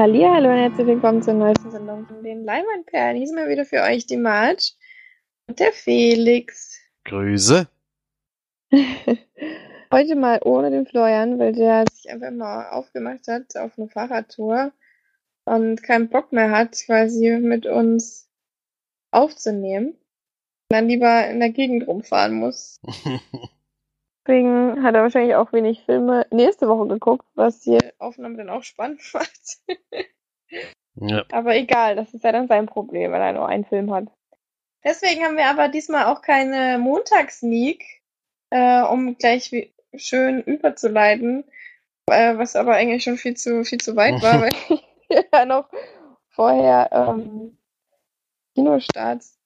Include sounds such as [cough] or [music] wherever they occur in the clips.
Hallo und herzlich willkommen zur neuesten Sendung von den Leinwandperlen. Hier sind wir wieder für euch die Marge und der Felix. Grüße. [laughs] Heute mal ohne den Florian, weil der sich einfach mal aufgemacht hat auf eine Fahrradtour und keinen Bock mehr hat, quasi mit uns aufzunehmen. Und dann lieber in der Gegend rumfahren muss. [laughs] Deswegen hat er wahrscheinlich auch wenig Filme nächste Woche geguckt, was die Aufnahme dann auch spannend [laughs] macht. ja. Aber egal, das ist ja dann sein Problem, weil er nur einen Film hat. Deswegen haben wir aber diesmal auch keine Montagsneak, äh, um gleich schön überzuleiten, äh, was aber eigentlich schon viel zu viel zu weit war, [laughs] weil wir ja noch vorher ähm, Kinostarts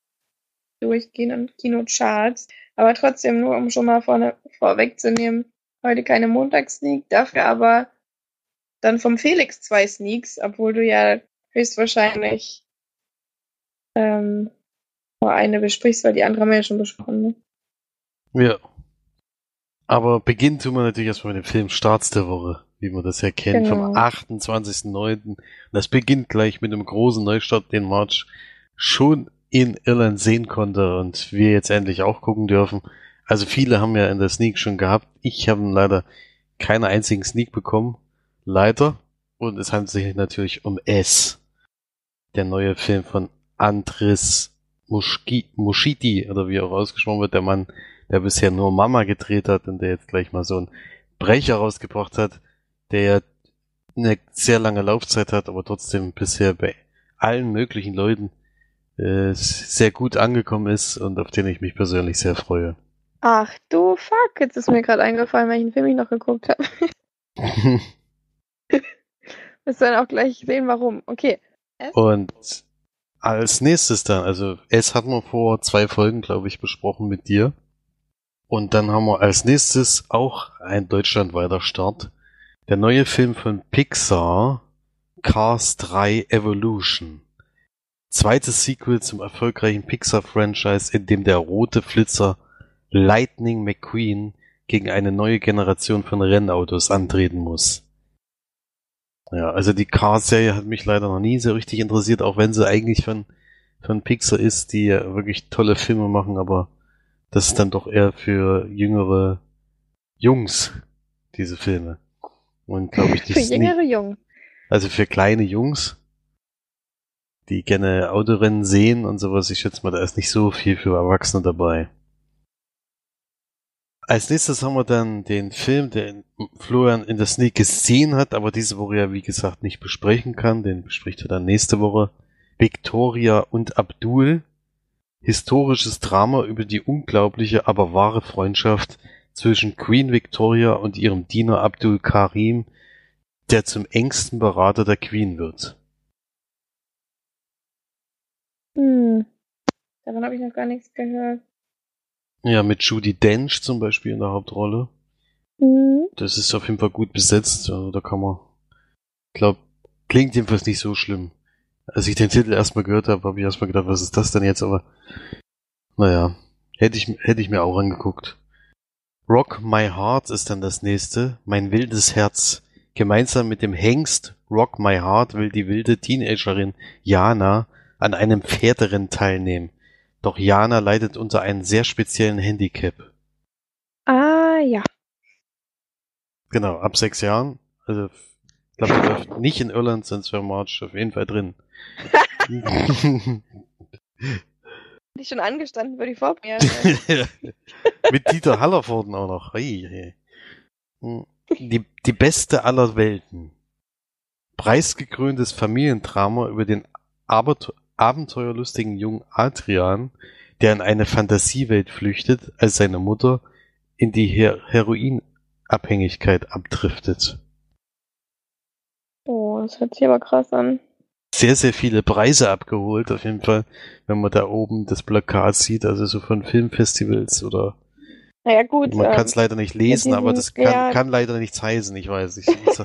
durchgehen und Kinocharts. Aber trotzdem, nur um schon mal vorne vorwegzunehmen, heute keine Montagssneak, dafür aber dann vom Felix zwei Sneaks, obwohl du ja höchstwahrscheinlich ähm, nur eine besprichst, weil die andere haben wir ja schon besprochen. Ne? Ja. Aber beginnen tun wir natürlich erstmal mit dem Film Starts der Woche, wie man das ja kennt, Genau. vom 28.09. Das beginnt gleich mit einem großen Neustart, den March schon in Irland sehen konnte und wir jetzt endlich auch gucken dürfen. Also viele haben ja in der Sneak schon gehabt. Ich habe leider keine einzigen Sneak bekommen. Leider. Und es handelt sich natürlich um S. Der neue Film von Andres Muschki, Muschiti, oder wie auch ausgesprochen wird, der Mann, der bisher nur Mama gedreht hat und der jetzt gleich mal so einen Brecher rausgebracht hat, der eine sehr lange Laufzeit hat, aber trotzdem bisher bei allen möglichen Leuten äh, sehr gut angekommen ist und auf den ich mich persönlich sehr freue. Ach du fuck, jetzt ist mir gerade eingefallen, welchen Film ich noch geguckt habe. Wirst du dann auch gleich sehen, warum. Okay. Und als nächstes dann, also es hatten wir vor zwei Folgen, glaube ich, besprochen mit dir. Und dann haben wir als nächstes auch ein deutschlandweiter Start. Der neue Film von Pixar, Cars 3 Evolution. Zweites Sequel zum erfolgreichen Pixar-Franchise, in dem der rote Flitzer Lightning McQueen gegen eine neue Generation von Rennautos antreten muss. Ja, also die Cars-Serie hat mich leider noch nie so richtig interessiert, auch wenn sie eigentlich von, von Pixar ist, die ja wirklich tolle Filme machen, aber das ist dann doch eher für jüngere Jungs, diese Filme. Und glaube ich, die [laughs] Für jüngere Jungen. also für kleine Jungs, die gerne Autorennen sehen und sowas, ich schätze mal, da ist nicht so viel für Erwachsene dabei. Als nächstes haben wir dann den Film, den Florian in der Sneak gesehen hat, aber diese Woche ja, wie gesagt, nicht besprechen kann. Den bespricht er dann nächste Woche. Victoria und Abdul. Historisches Drama über die unglaubliche, aber wahre Freundschaft zwischen Queen Victoria und ihrem Diener Abdul Karim, der zum engsten Berater der Queen wird. Hm. Davon habe ich noch gar nichts gehört. Ja, mit Judy Dench zum Beispiel in der Hauptrolle. Hm. Das ist auf jeden Fall gut besetzt. Also da kann man, glaub, klingt jedenfalls nicht so schlimm. Als ich den Titel erstmal gehört habe, habe ich erstmal gedacht, was ist das denn jetzt? Aber naja, hätte ich, hätte ich mir auch angeguckt. Rock My Heart ist dann das nächste. Mein wildes Herz. Gemeinsam mit dem Hengst Rock My Heart will die wilde Teenagerin Jana an einem Pferderennen teilnehmen. Doch Jana leidet unter einem sehr speziellen Handicap. Ah, ja. Genau, ab sechs Jahren. Also, ich glaube, der läuft nicht in Irland, sonst wäre March auf jeden Fall drin. [laughs] [laughs] Bin ich schon angestanden für die Vorpremiere. [laughs] Mit Dieter Hallervorden auch noch. Ei, ei. Die, die beste aller Welten. Preisgekröntes Familiendrama über den Abent abenteuerlustigen jungen Adrian, der in eine Fantasiewelt flüchtet, als seine Mutter in die Her Heroinabhängigkeit abdriftet. Oh, das hört sich aber krass an. Sehr, sehr viele Preise abgeholt, auf jeden Fall, wenn man da oben das Plakat sieht, also so von Filmfestivals oder Naja, gut. man ähm, kann es leider nicht lesen, diesen- aber das kann, ja. kann leider nichts heißen, ich weiß. Ich, [laughs]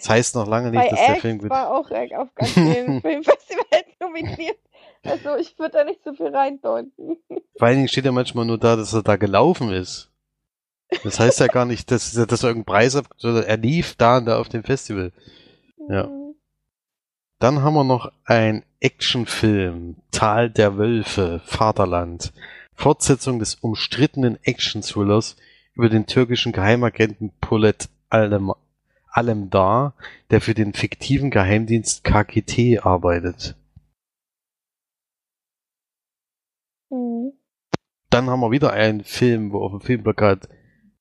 das heißt noch lange nicht, bei dass der Act Film gut war auch auf ganz vielen [laughs] Filmfestivals nominiert. Also ich würde da nicht so viel reindeuten. Vor allen Dingen steht ja manchmal nur da, dass er da gelaufen ist. Das heißt ja gar nicht, dass, dass er irgendeinen Preis ab, sondern er lief da und da auf dem Festival. Ja. Mhm. Dann haben wir noch ein Actionfilm, Tal der Wölfe, Vaterland. Fortsetzung des umstrittenen Action-Thrillers über den türkischen Geheimagenten Polat Alem Alemdar, der für den fiktiven Geheimdienst KGT arbeitet. Mhm. Dann haben wir wieder einen Film, wo auf dem Filmplakat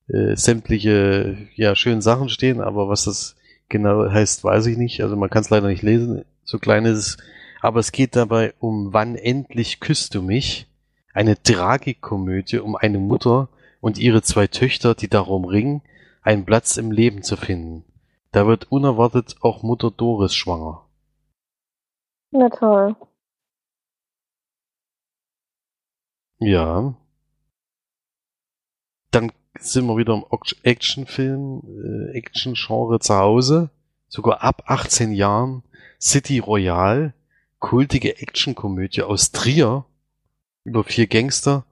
äh, sämtliche ja schönen Sachen stehen, aber was das genau heißt, weiß ich nicht. Also man kann es leider nicht lesen, so klein ist es. Aber es geht dabei um Wann endlich küsst du mich? Eine Tragikomödie um eine Mutter und ihre zwei Töchter, die darum ringen, einen Platz im Leben zu finden. Da wird unerwartet auch Mutter Doris schwanger. Na toll. Ja. Dann sind wir wieder im Actionfilm, äh, Action-Genre zu Hause. Sogar ab 18 Jahren. City Royale, kultige Actionkomödie aus Trier über vier Gangster,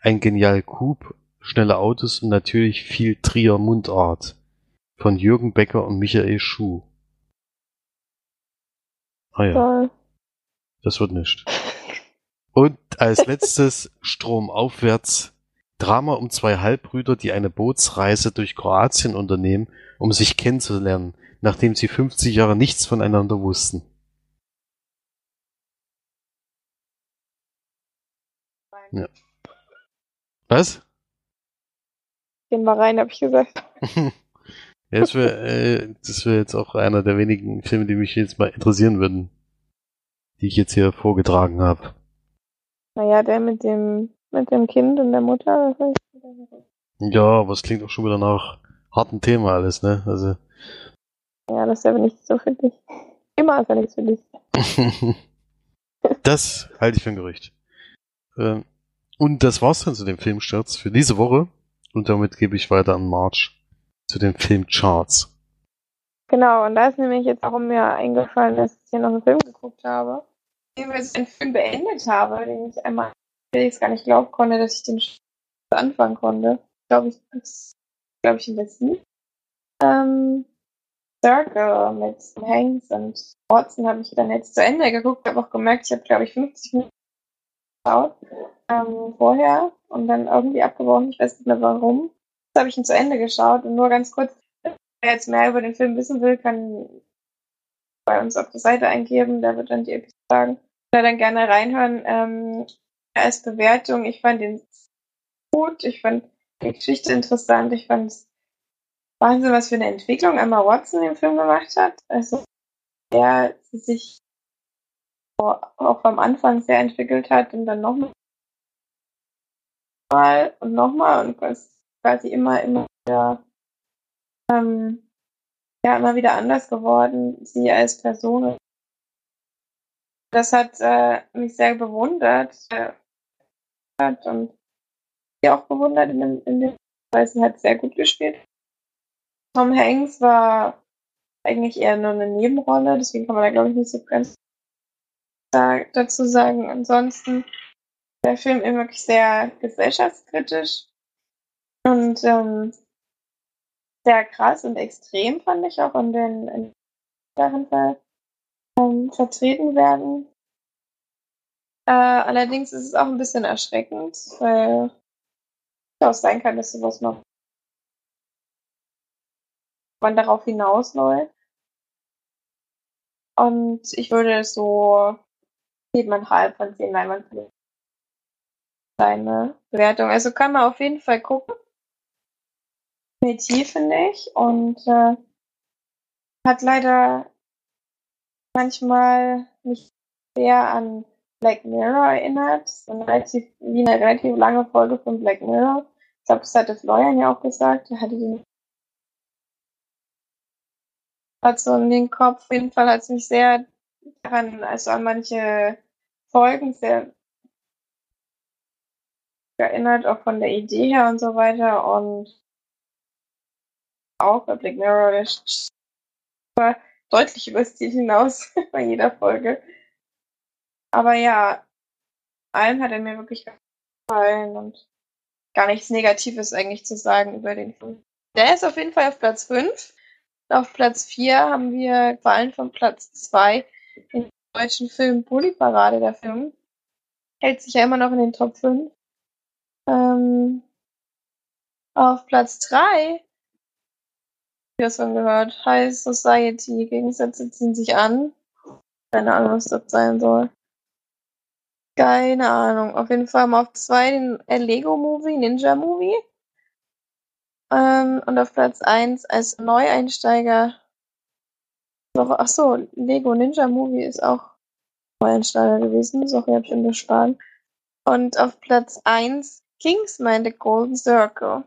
ein genial Coup, schnelle Autos und natürlich viel Trier Mundart von Jürgen Becker und Michael Schuh. Ah ja. Toll. Das wird nicht. Und als [laughs] letztes Stromaufwärts Drama um zwei Halbbrüder, die eine Bootsreise durch Kroatien unternehmen, um sich kennenzulernen, nachdem sie 50 Jahre nichts voneinander wussten. Ja. Was? Gehen wir rein, hab ich gesagt. [laughs] ja, das wäre äh, das wär jetzt auch einer der wenigen Filme, die mich jetzt mal interessieren würden, die ich jetzt hier vorgetragen habe. Naja, der mit dem mit dem Kind und der Mutter. Ja, aber es klingt auch schon wieder nach hartem Thema alles, ne? Also. Ja, das ist aber nicht so für dich. Immer ist ja nichts für dich. [laughs] das halte ich für ein Gerücht. Ähm, und das war's dann zu dem Filmsturz für diese Woche. Und damit gebe ich weiter an March zu den Filmcharts. Genau, und da ist nämlich jetzt auch mir eingefallen, dass ich hier noch einen Film geguckt habe, den ich einen Film beendet habe, den ich einmal ich gar nicht glauben konnte, dass ich den anfangen konnte. Glaube ich, glaube ich, im letzten. Ähm, Circle mit Hanks und Watson habe ich dann jetzt zu Ende geguckt, habe auch gemerkt, ich habe, glaube ich, 50 Minuten geschaut ähm, vorher und dann irgendwie abgebrochen, ich weiß nicht mehr warum. Habe ich ihn zu Ende geschaut und nur ganz kurz, wer jetzt mehr über den Film wissen will, kann bei uns auf der Seite eingeben, da wird dann die Episode sagen. Oder dann gerne reinhören. Ähm, als Bewertung, ich fand ihn gut, ich fand die Geschichte interessant, ich fand es Wahnsinn, was für eine Entwicklung Emma Watson im Film gemacht hat. Also, er sich auch am Anfang sehr entwickelt hat und dann nochmal und nochmal und quasi immer, immer wieder, ähm, ja, immer wieder anders geworden, sie als Person. Das hat äh, mich sehr bewundert. Äh, und sie auch bewundert in in dem weil sie hat sehr gut gespielt. Tom Hanks war eigentlich eher nur eine Nebenrolle, deswegen kann man da glaube ich nicht so ganz dazu sagen. Ansonsten der Film ist wirklich sehr gesellschaftskritisch und ähm, sehr krass und extrem fand ich auch in den in darin ver, ähm, vertreten werden. Äh, allerdings ist es auch ein bisschen erschreckend, weil es auch sein kann, dass sowas noch man darauf hinausläuft. Und ich würde so siebeneinhalb von zehn Leinwandfilmen seine Bewertung. Also kann man auf jeden Fall gucken. Definitiv, finde ich. Und äh, hat leider manchmal nicht sehr an Black Mirror erinnert. So eine relativ, wie eine relativ lange Folge von Black Mirror. Ich glaube, das hatte Florian ja auch gesagt. Er hatte den hat so in den Kopf. Auf jeden Fall hat es mich sehr daran, also an manche Folgen sehr erinnert, auch von der Idee her und so weiter. Und auch bei Black Mirror war deutlich über das Ziel hinaus [laughs] bei jeder Folge. Aber ja, allem hat er mir wirklich gefallen und gar nichts Negatives eigentlich zu sagen über den Film. Der ist auf jeden Fall auf Platz 5. Auf Platz 4 haben wir Qualen von Platz 2 den deutschen Film Bully-Parade, der Film. Hält sich ja immer noch in den Top 5. Ähm, auf Platz 3, schon gehört, High Society, Gegensätze ziehen sich an. Keine Ahnung, was das sein soll. Keine Ahnung. Auf jeden Fall mal auf 2 den Lego Movie, Ninja Movie. Ähm, und auf Platz 1 als Neueinsteiger ach so, Lego Ninja Movie ist auch Neueinsteiger gewesen. Sorry, hab ich unterschlagen. Und auf Platz 1 Kingsman The Golden Circle.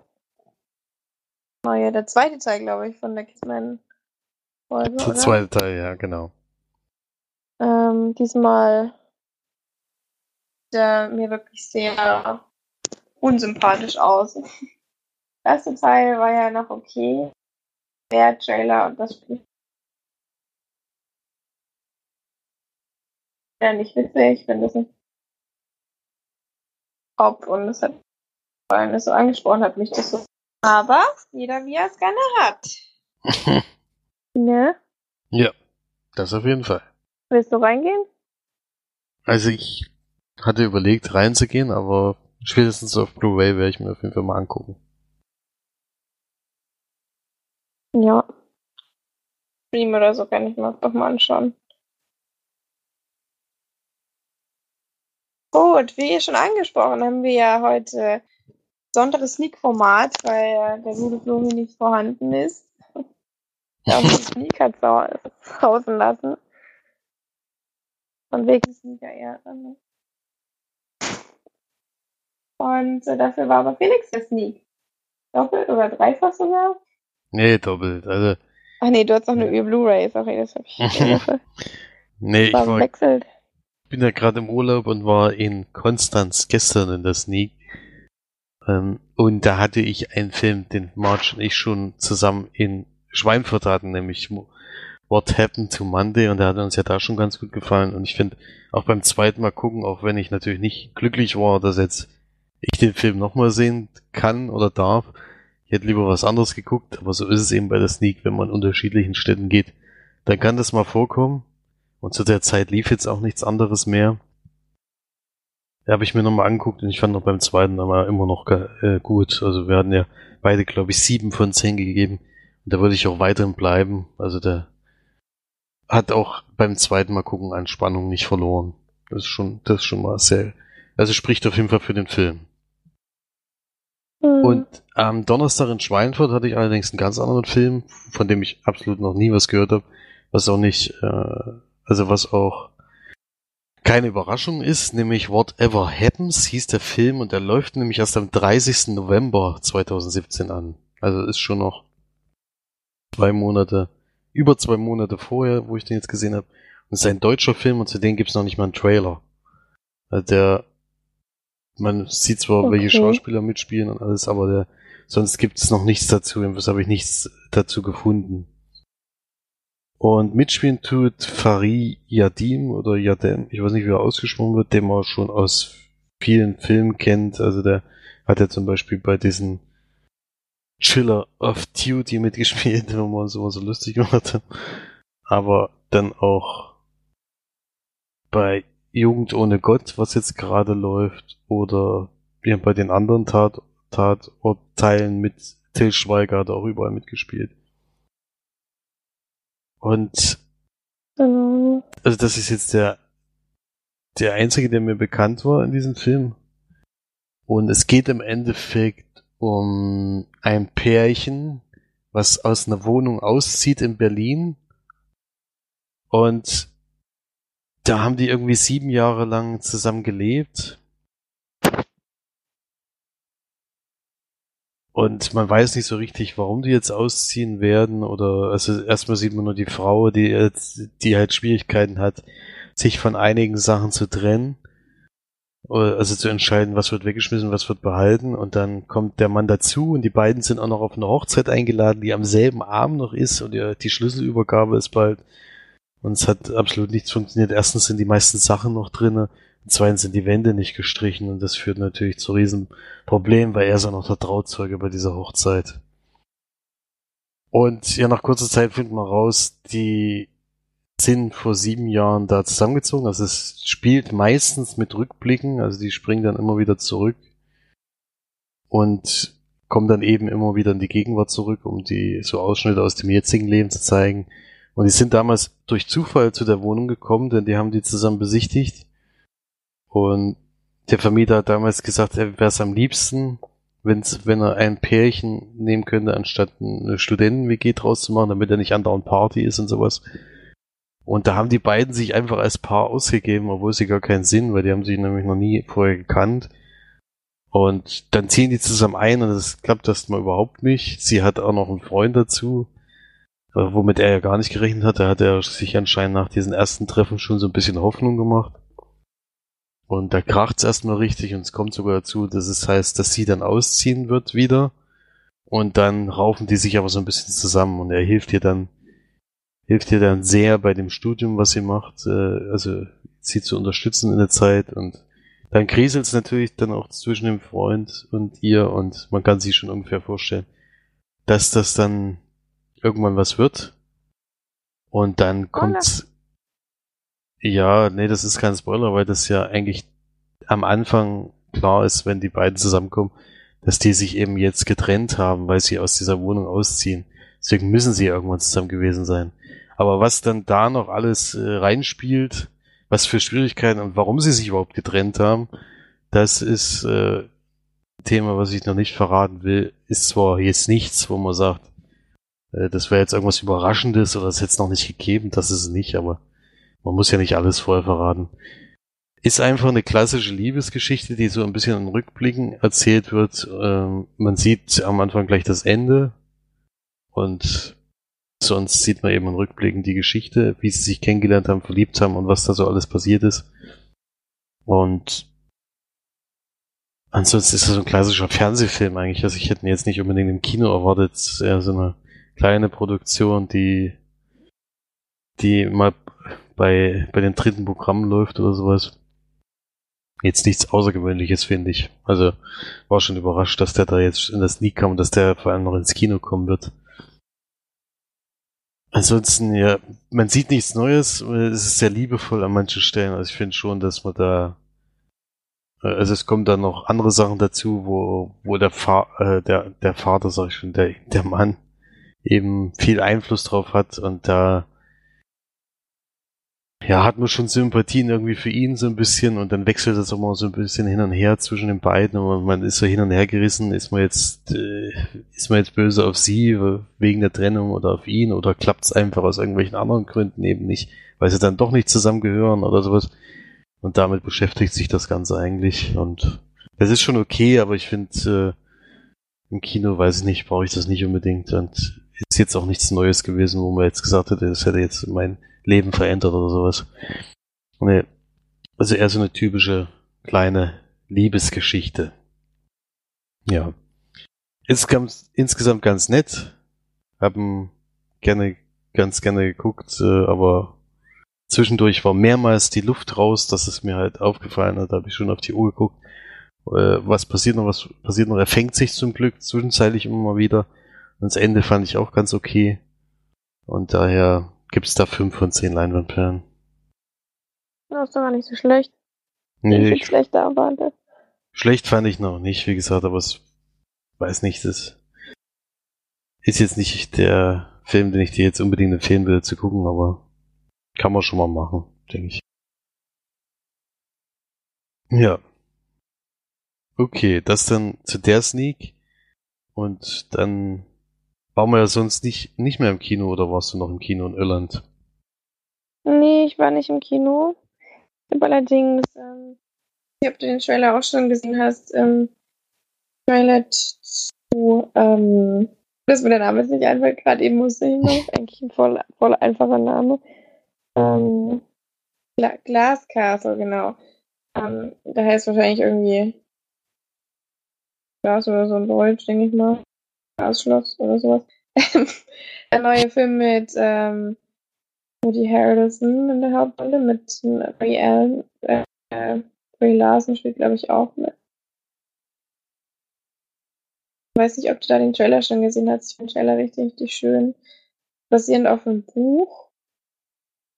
War ja der zweite Teil, glaube ich, von der Kingsman-Folge. Der zweite Teil, ja, genau. Ähm, diesmal der mir wirklich sehr unsympathisch aus. [laughs] Der erste Teil war ja noch okay. Der Trailer und das Spiel. Ja, nicht witzig, ich finde das nicht top und es hat vor allem das so angesprochen hat mich das so. Aber jeder wie er es gerne hat. [laughs] ne? Ja, das auf jeden Fall. Willst du reingehen? Also ich hatte überlegt reinzugehen, aber spätestens auf Blu-ray werde ich mir auf jeden Fall mal angucken. Ja. Stream oder so kann ich mir doch mal anschauen. Gut, wie schon angesprochen, haben wir ja heute besonderes Sneak-Format, weil der gute nicht vorhanden ist. Der uns Sneak hat draußen lassen. Von wegen Sneaker eher. Und äh, dafür war aber Felix der Sneak. Doppelt oder dreifach sogar? Nee, doppelt. Also. Ach nee, du hast noch eine ja. Blu-ray, sorry, das hab ich. [laughs] nee, ich war, wechselt bin ja gerade im Urlaub und war in Konstanz gestern in der Sneak. Ähm, und da hatte ich einen Film, den Marge und ich schon zusammen in Schweinfurt hatten, nämlich What Happened to Monday. Und der hat uns ja da schon ganz gut gefallen. Und ich finde auch beim zweiten Mal gucken, auch wenn ich natürlich nicht glücklich war, dass jetzt ich den Film nochmal sehen kann oder darf, ich hätte lieber was anderes geguckt, aber so ist es eben bei der Sneak, wenn man in unterschiedlichen Städten geht, dann kann das mal vorkommen. Und zu der Zeit lief jetzt auch nichts anderes mehr. Da habe ich mir nochmal angeguckt und ich fand noch beim zweiten aber immer noch äh, gut. Also wir hatten ja beide, glaube ich, sieben von zehn gegeben. Und da würde ich auch weiterhin bleiben. Also der hat auch beim zweiten Mal gucken an Spannung nicht verloren. Das ist schon, das ist schon mal sehr, also spricht auf jeden Fall für den Film. Mhm. Und am Donnerstag in Schweinfurt hatte ich allerdings einen ganz anderen Film, von dem ich absolut noch nie was gehört habe, was auch nicht äh, also was auch keine Überraschung ist, nämlich Whatever Happens hieß der Film und der läuft nämlich erst am 30. November 2017 an. Also ist schon noch zwei Monate, über zwei Monate vorher, wo ich den jetzt gesehen habe. Und es ist ein deutscher Film und zu dem gibt es noch nicht mal einen Trailer. Also der, man sieht zwar, okay. welche Schauspieler mitspielen und alles, aber der, sonst gibt es noch nichts dazu. Habe ich nichts dazu gefunden. Und mitspielen tut Fari Yadim oder Yadem, ich weiß nicht, wie er ausgesprochen wird, den man schon aus vielen Filmen kennt. Also der hat ja zum Beispiel bei diesen Chiller of Duty mitgespielt, [laughs] wenn man uns immer so lustig gemacht hat. Aber dann auch bei Jugend ohne Gott, was jetzt gerade läuft, oder ja, bei den anderen Tat, Tatortteilen mit Till Schweiger hat er auch überall mitgespielt. Und genau. also das ist jetzt der der einzige, der mir bekannt war in diesem Film. Und es geht im Endeffekt um ein Pärchen, was aus einer Wohnung auszieht in Berlin. Und da haben die irgendwie sieben Jahre lang zusammen gelebt. Und man weiß nicht so richtig, warum die jetzt ausziehen werden oder also erstmal sieht man nur die Frau, die jetzt, die halt Schwierigkeiten hat, sich von einigen Sachen zu trennen. Also zu entscheiden, was wird weggeschmissen, was wird behalten. Und dann kommt der Mann dazu und die beiden sind auch noch auf eine Hochzeit eingeladen, die am selben Abend noch ist und die Schlüsselübergabe ist bald. Und es hat absolut nichts funktioniert. Erstens sind die meisten Sachen noch drinnen Zweitens sind die Wände nicht gestrichen und das führt natürlich zu riesen Problemen, weil er ist auch noch der Trauzeuge bei dieser Hochzeit. Und ja, nach kurzer Zeit findet man raus, die, sind vor sieben Jahren da zusammengezogen. Also es spielt meistens mit Rückblicken, also die springen dann immer wieder zurück und kommen dann eben immer wieder in die Gegenwart zurück, um die so Ausschnitte aus dem jetzigen Leben zu zeigen. Und die sind damals durch Zufall zu der Wohnung gekommen, denn die haben die zusammen besichtigt. Und der Vermieter hat damals gesagt, er wäre es am liebsten, wenn's, wenn er ein Pärchen nehmen könnte, anstatt eine Studenten-WG draus zu machen, damit er nicht andauernd Party ist und sowas. Und da haben die beiden sich einfach als Paar ausgegeben, obwohl sie gar keinen Sinn, weil die haben sich nämlich noch nie vorher gekannt. Und dann ziehen die zusammen ein und das klappt erstmal überhaupt nicht. Sie hat auch noch einen Freund dazu, äh, womit er ja gar nicht gerechnet hat. Da hat er sich anscheinend nach diesen ersten Treffen schon so ein bisschen Hoffnung gemacht. Und da kracht's erstmal richtig und es kommt sogar dazu, dass es heißt, dass sie dann ausziehen wird wieder. Und dann raufen die sich aber so ein bisschen zusammen und er hilft ihr dann, hilft ihr dann sehr bei dem Studium, was sie macht, äh, also sie zu unterstützen in der Zeit und dann kriselt es natürlich dann auch zwischen dem Freund und ihr und man kann sich schon ungefähr vorstellen, dass das dann irgendwann was wird. Und dann kommt's, ja, nee, das ist kein Spoiler, weil das ja eigentlich am Anfang klar ist, wenn die beiden zusammenkommen, dass die sich eben jetzt getrennt haben, weil sie aus dieser Wohnung ausziehen. Deswegen müssen sie irgendwann zusammen gewesen sein. Aber was dann da noch alles äh, reinspielt, was für Schwierigkeiten und warum sie sich überhaupt getrennt haben, das ist äh, ein Thema, was ich noch nicht verraten will. Ist zwar jetzt nichts, wo man sagt, äh, das wäre jetzt irgendwas Überraschendes oder es hätte es noch nicht gegeben, das ist es nicht, aber man muss ja nicht alles vorher verraten. Ist einfach eine klassische Liebesgeschichte, die so ein bisschen in Rückblicken erzählt wird. Ähm, man sieht am Anfang gleich das Ende und sonst sieht man eben in Rückblicken die Geschichte, wie sie sich kennengelernt haben, verliebt haben und was da so alles passiert ist. Und ansonsten ist das so ein klassischer Fernsehfilm eigentlich. Also ich hätte ihn jetzt nicht unbedingt im Kino erwartet. Eher so eine kleine Produktion, die, die mal bei, bei den dritten Programmen läuft oder sowas. Jetzt nichts Außergewöhnliches, finde ich. Also war schon überrascht, dass der da jetzt in das Sneak kam und dass der vor allem noch ins Kino kommen wird. Ansonsten, ja, man sieht nichts Neues. Es ist sehr liebevoll an manchen Stellen. Also ich finde schon, dass man da, äh, also es kommen da noch andere Sachen dazu, wo, wo der, Fa äh, der, der Vater, sag ich schon, der, der Mann eben viel Einfluss drauf hat und da ja, hat man schon Sympathien irgendwie für ihn so ein bisschen und dann wechselt das auch mal so ein bisschen hin und her zwischen den beiden und man ist so hin und her gerissen, ist man jetzt, äh, ist man jetzt böse auf sie wegen der Trennung oder auf ihn oder klappt es einfach aus irgendwelchen anderen Gründen eben nicht, weil sie dann doch nicht zusammengehören oder sowas. Und damit beschäftigt sich das Ganze eigentlich und das ist schon okay, aber ich finde, äh, im Kino weiß ich nicht, brauche ich das nicht unbedingt und ist jetzt auch nichts Neues gewesen, wo man jetzt gesagt hätte, das hätte jetzt mein Leben verändert oder sowas. Nee. Also eher so eine typische kleine Liebesgeschichte. Ja. Ganz, insgesamt ganz nett. Haben gerne, ganz gerne geguckt, äh, aber zwischendurch war mehrmals die Luft raus, das ist mir halt aufgefallen, da habe ich schon auf die Uhr geguckt. Äh, was passiert noch, was passiert noch? Er fängt sich zum Glück zwischenzeitlich immer mal wieder. Und das Ende fand ich auch ganz okay. Und daher Gibt es da fünf von zehn Leinwandperlen? Das ist doch gar nicht so schlecht. Nee, ich, schlechter erwartet. Schlecht fand ich noch nicht, wie gesagt, aber es weiß nicht, das ist jetzt nicht der Film, den ich dir jetzt unbedingt empfehlen will zu gucken, aber kann man schon mal machen, denke ich. Ja. Okay, das dann zu der Sneak. Und dann waren wir ja sonst nicht, nicht mehr im Kino oder warst du noch im Kino in Irland? Nee, ich war nicht im Kino. Ich habe allerdings, ähm, ich habe den Trailer auch schon gesehen hast, ähm, Trailer zu, ähm, das mir der Name ist nicht einfach, gerade eben musste ich noch, [laughs] eigentlich ein voll, voll einfacher Name. Ähm, Gla Glass Castle, genau. Ähm, da heißt wahrscheinlich irgendwie Glas oder so ein Deutsch, denke ich mal. Schloss oder sowas. der neue Film mit ähm, Woody Harrelson in der Hauptrolle, mit Brie Allen, äh, Brie Larson spielt, glaube ich, auch mit. Ich weiß nicht, ob du da den Trailer schon gesehen hast. Ich finde den Trailer richtig, richtig schön. Basierend auf einem Buch.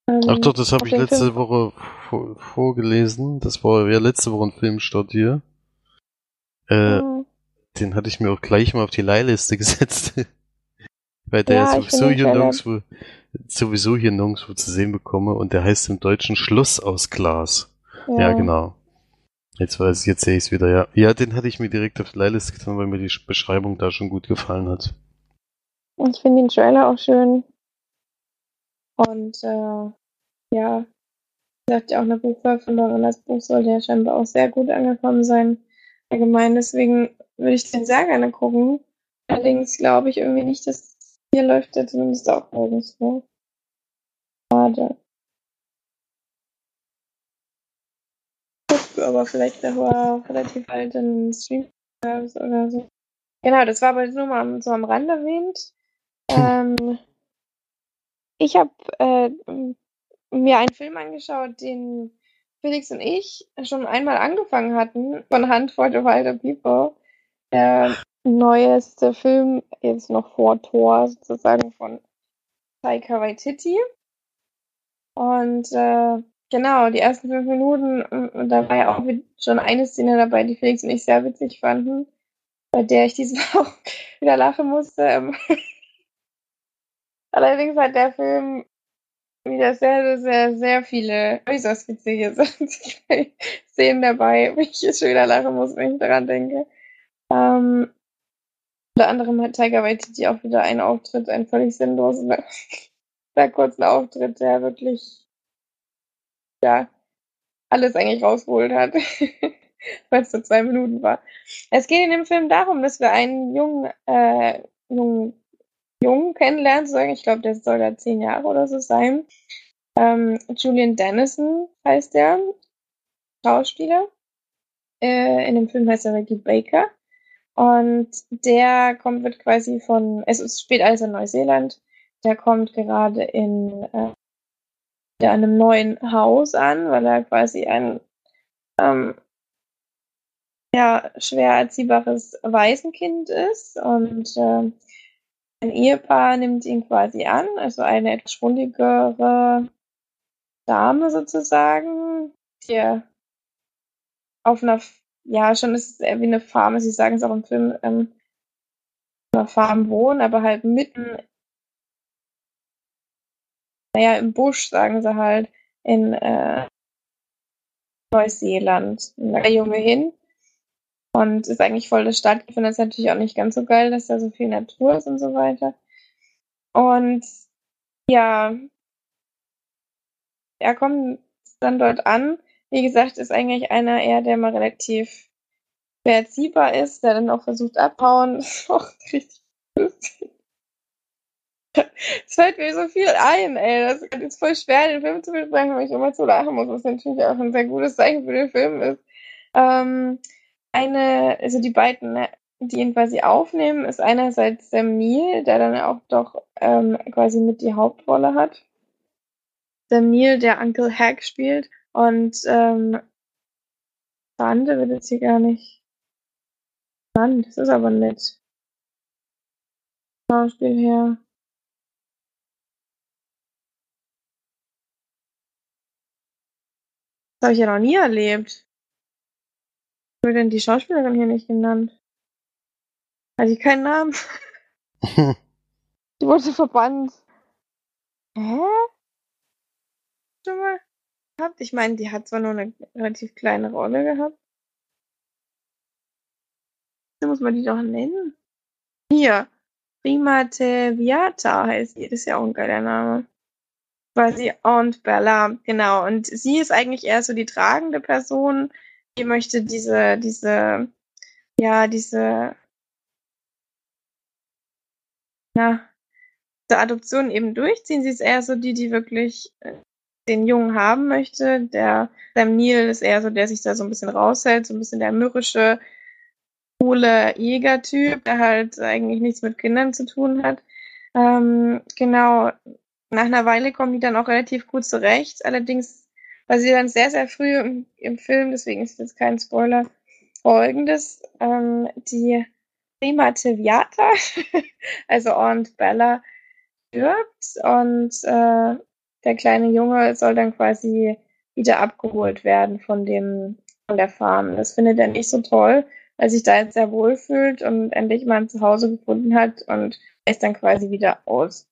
Ähm, Ach doch, das habe ich letzte Film- Woche vor, vorgelesen. Das war ja letzte Woche ein Filmstart hier. Äh, Mhm. Den hatte ich mir auch gleich mal auf die Leihliste [laughs] gesetzt. Weil der Ja, ja, sowieso hier nirgendwo, sowieso hier nirgendwo zu sehen bekomme und der heißt im Deutschen Schluss aus Glas. Ja, genau. Jetzt weiß ich, jetzt sehe ich es wieder, ja. Ja, den hatte ich mir direkt auf die Leihliste getan, weil mir die Beschreibung da schon gut gefallen hat. Und ich finde den Trailer auch schön. Und äh, ja, sagt ja auch eine Buchverfilmung, das Buch sollte ja scheinbar auch sehr gut angekommen sein. Allgemein, deswegen würde ich den sehr gerne gucken. Allerdings glaube ich irgendwie nicht, dass hier läuft er zumindest auch nirgendwo. Schade. Guck, aber vielleicht der war auch relativ alt in Stream oder so. Genau, das war aber nur mal so am Rand erwähnt. Ähm, ich habe äh, mir einen Film angeschaut, den Felix und ich schon einmal angefangen hatten, von Handvoll of Other People. Der neueste Film ist noch vor Tor sozusagen von Taika Waititi. Und äh, genau, die ersten fünf Minuten, und da war ja auch schon eine Szene dabei, die Felix und ich sehr witzig fanden, bei der ich diesmal [laughs] auch wieder lachen musste. Ähm, [laughs] Allerdings hat der Film wieder sehr, sehr, sehr viele äußerst witzige [laughs] Szenen dabei, wo ich jetzt schon wieder lachen muss, wenn ich daran denke. Ähm, unter anderem hat Tiger Waititi auch wieder einen Auftritt, einen völlig sinnlosen, [laughs] sehr kurzen Auftritt, der wirklich, ja, alles eigentlich rausgeholt hat, [laughs] weil es nur zwei Minuten war. Es geht in dem Film darum, dass wir einen jungen, äh, jungen Jungen kennenlernen, sozusagen. Ich glaube, der soll da zehn Jahre oder so sein. Ähm, Julian Dennison heißt der, Schauspieler. Äh, in dem Film heißt er Ricky Baker. Und der kommt, wird quasi von, es ist, spielt alles in Neuseeland. Der kommt gerade in äh, einem neuen Haus an, weil er quasi ein ähm, ja, schwer erziehbares Waisenkind ist. Und äh, ein Ehepaar nimmt ihn quasi an, also eine etwas schwundigere Dame sozusagen, die auf einer, ja, schon ist es wie eine Farm, sie sagen es auch im Film, ähm, einer Farm wohnen, aber halt mitten, naja, im Busch, sagen sie halt, in äh, Neuseeland. Und da Junge hin und ist eigentlich voll das Stadt. Ich finde das natürlich auch nicht ganz so geil, dass da so viel Natur ist und so weiter. Und ja, er kommt dann dort an. Wie gesagt, ist eigentlich einer eher, der mal relativ schwer erziehbar ist, der dann auch versucht abhauen. [laughs] Das ist auch richtig lustig. Es fällt mir so viel ein, ey. Das ist voll schwer, den Film zu besprechen, weil ich immer zu lachen muss, was natürlich auch ein sehr gutes Zeichen für den Film ist. Ähm, eine, also die beiden, die ihn quasi aufnehmen, ist einerseits Sam Neill, der dann auch doch ähm, quasi mit die Hauptrolle hat. Sam Neill, der Uncle Hack spielt und ähm, Bande wird jetzt hier gar nicht genannt. Das ist aber nett. Schauspiel her. Das habe ich ja noch nie erlebt. Wird denn die Schauspielerin hier nicht genannt? Hat die keinen Namen? [laughs] [laughs] Die wurde verbannt. Hä? Schon mal gehabt? Ich meine, die hat zwar nur eine relativ kleine Rolle gehabt. Da muss man die doch nennen. Hier. Prima Viata heißt die. Das ist ja auch ein geiler Name. Quasi Aunt Bella, genau. Und sie ist eigentlich eher so die tragende Person. Die möchte diese, diese, ja, diese, ja, diese Adoption eben durchziehen. Sie ist eher so die, die wirklich äh, den Jungen haben möchte. Der Sam Neill ist eher so, der sich da so ein bisschen raushält, so ein bisschen der mürrische, coole Jägertyp, der halt eigentlich nichts mit Kindern zu tun hat. Ähm, genau, nach einer Weile kommen die dann auch relativ gut zurecht. Allerdings weil sie dann sehr, sehr früh im, im Film, deswegen ist das kein Spoiler, folgendes, ähm, die Prima Teviata, [laughs] also Aunt Bella, stirbt und äh, der kleine Junge soll dann quasi wieder abgeholt werden von dem, von der Farm. Das findet er nicht so toll, weil sich da jetzt sehr wohl fühlt und endlich mal ein Zuhause gefunden hat und ist dann quasi wieder aus.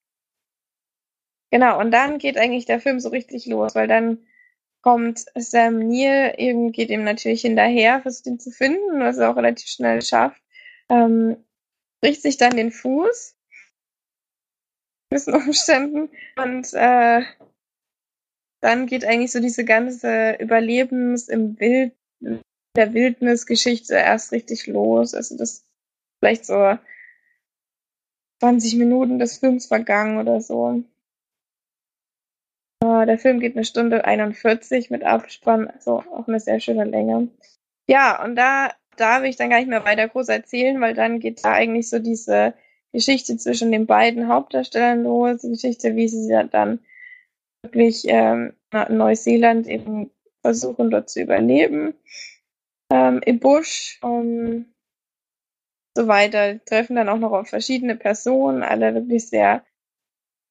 Genau, und dann geht eigentlich der Film so richtig los, weil dann kommt Sam Neill, eben geht ihm natürlich hinterher, versucht ihn zu finden, was er auch relativ schnell schafft, ähm, bricht sich dann den Fuß, gewissen Umständen, und äh, dann geht eigentlich so diese ganze Überlebens im Wild, der Wildnisgeschichte erst richtig los. Also das vielleicht so 20 Minuten des Films vergangen oder so. Äh, der Film geht eine Stunde 41 mit Abspann, also auch eine sehr schöne Länge. Ja, und da, da will ich dann gar nicht mehr weiter groß erzählen, weil dann geht da eigentlich so diese Geschichte zwischen den beiden Hauptdarstellern los, die Geschichte, wie sie dann wirklich ähm, in Neuseeland eben versuchen, dort zu überleben. Ähm, Im Busch und so weiter. Treffen dann auch noch auf verschiedene Personen, alle wirklich sehr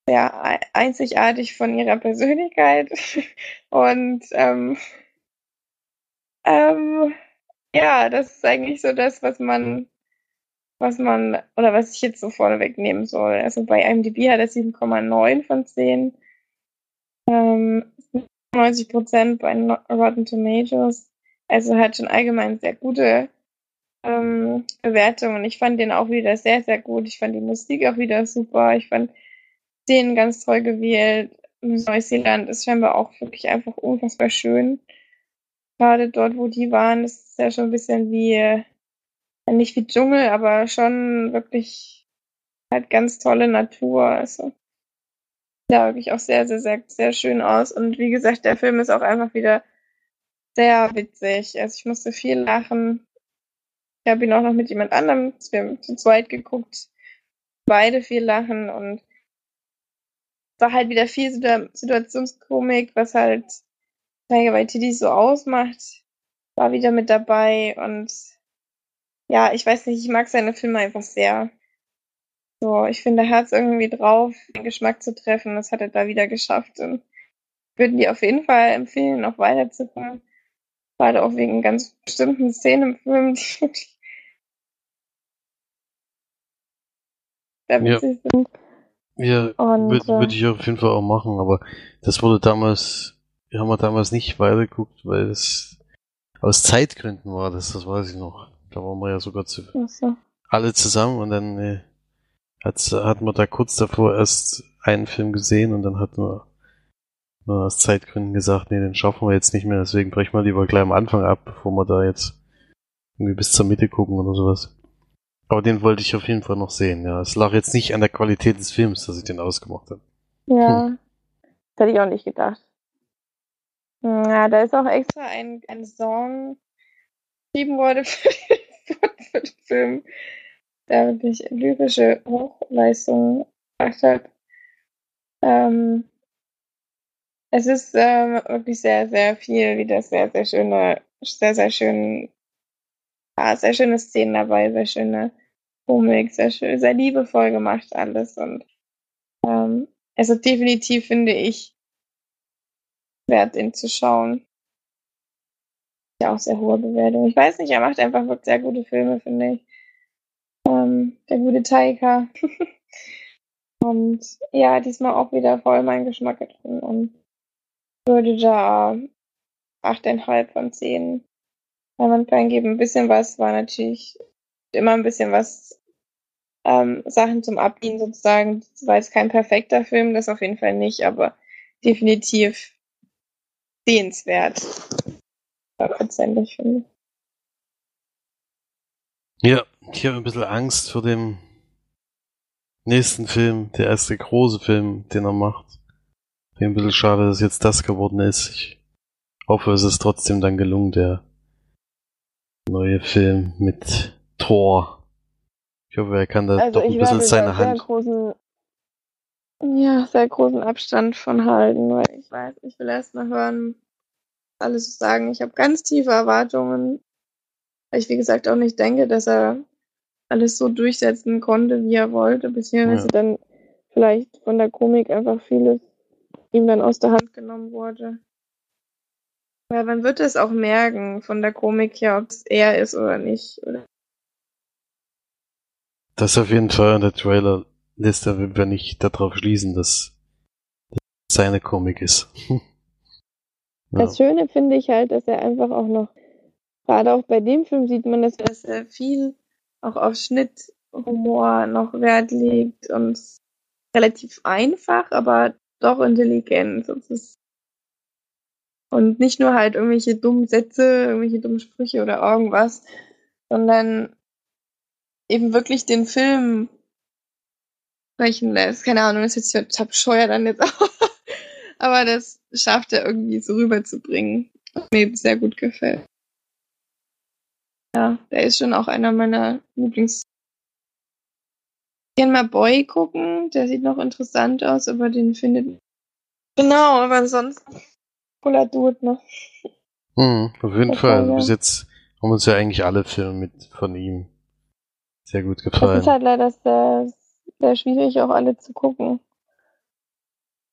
sehr einzigartig von ihrer Persönlichkeit. [laughs] Und ähm, ähm, ja, das ist eigentlich so das, was man, was man, oder was ich jetzt so vorneweg nehmen soll. Also bei IMDb hat er 7,9 von 10. Ähm, 90 Prozent bei Rotten Tomatoes. Also hat schon allgemein sehr gute ähm, Bewertungen. Ich fand den auch wieder sehr, sehr gut. Ich fand die Musik auch wieder super. Ich fand den ganz toll gewählt. Neuseeland ist scheinbar auch wirklich einfach unfassbar schön. Gerade dort, wo die waren, ist es ja schon ein bisschen wie, nicht wie Dschungel, aber schon wirklich halt ganz tolle Natur. Also ja, wirklich auch sehr, sehr, sehr, sehr schön aus. Und wie gesagt, der Film ist auch einfach wieder sehr witzig. Also ich musste viel lachen. Ich habe ihn auch noch mit jemand anderem, wir zu zweit geguckt, beide viel lachen und war halt wieder viel Situationskomik, was halt Tiger Waititi so ausmacht, war wieder mit dabei und ja, ich weiß nicht, ich mag seine Filme einfach sehr. So, ich finde, er hat es irgendwie drauf, den Geschmack zu treffen. Das hat er da wieder geschafft und würden die auf jeden Fall empfehlen, noch weiter zu gucken. Gerade auch wegen ganz bestimmten Szenen im Film, [laughs] die witzig ja. sind. Ja, würde würd ich auf jeden Fall auch machen, aber das wurde damals, wir haben wir damals nicht weitergeguckt, weil es aus Zeitgründen war das, das weiß ich noch. Da waren wir ja sogar zu, so. alle zusammen und dann äh, hat, hat man da kurz davor erst einen Film gesehen und dann hat man nur aus Zeitgründen gesagt, nee, den schaffen wir jetzt nicht mehr, deswegen brechen wir lieber gleich am Anfang ab, bevor wir da jetzt irgendwie bis zur Mitte gucken oder sowas. Aber den wollte ich auf jeden Fall noch sehen, ja. Es lag jetzt nicht an der Qualität des Films, dass ich den ausgemacht habe. Ja, hm. das hätte ich auch nicht gedacht. Ja, da ist auch extra ein, ein Song geschrieben worden für, für den Film, der wirklich lyrische Hochleistungen gemacht hat. Ähm, es ist ähm, wirklich sehr, sehr viel, wieder sehr, sehr schöne, sehr, sehr schön ja, sehr schöne Szenen dabei, sehr schöne Komik, sehr schön, sehr liebevoll gemacht alles und ähm, also definitiv finde ich wert, den zu schauen. Ja, auch sehr hohe Bewertung. Ich weiß nicht, er macht einfach wirklich sehr gute Filme, finde ich. Ähm, der gute Taika. [laughs] und ja, diesmal auch wieder voll mein Geschmack drin und würde da 8,5 von 10 kann man eingeben. Ein bisschen was war natürlich immer ein bisschen was, ähm, Sachen zum Abdienen sozusagen. Das war jetzt kein perfekter Film, das auf jeden Fall nicht, aber definitiv sehenswert. Letztendlich finde ich. Ja, ich habe ein bisschen Angst vor dem nächsten Film, der erste große Film, den er macht. Bin ein bisschen schade, dass jetzt das geworden ist. Ich hoffe, es ist trotzdem dann gelungen, der neue Film mit Thor. Ich hoffe, er kann da also doch ein bisschen seine Hand. Großen, ja, sehr großen Abstand von halten, weil ich weiß, ich will erst mal hören, alles sagen. Ich habe ganz tiefe Erwartungen, weil ich, wie gesagt, auch nicht denke, dass er alles so durchsetzen konnte, wie er wollte, beziehungsweise ja. dann vielleicht von der Komik einfach vieles ihm dann aus der Hand genommen wurde. Ja, man wird es auch merken von der Komik her, ob es er ist oder nicht. Oder? Das auf jeden Fall. Und der Trailer lässt wir nicht darauf schließen, dass das seine Komik ist. [laughs] Das Schöne finde ich halt, dass er einfach auch noch, gerade auch bei dem Film sieht man, dass, dass er viel auch auf Schnitthumor noch Wert legt und relativ einfach, aber doch intelligent. Und nicht nur halt irgendwelche dummen Sätze, irgendwelche dummen Sprüche oder irgendwas, sondern eben wirklich den Film sprechen lässt. Keine Ahnung, das ist jetzt total bescheuert dann jetzt auch. [laughs] Aber das schafft er irgendwie so rüberzubringen, was mir sehr gut gefällt. Ja, der ist schon auch einer meiner Lieblings. Ich kann mal Boy gucken, der sieht noch interessant aus, aber den findet. Genau, aber ansonsten cooler Dude, ne? Hm, auf jeden das Fall. Also bis jetzt haben uns ja eigentlich alle Filme mit von ihm sehr gut gefallen. Das ist halt leider sehr, sehr schwierig, auch alle zu gucken.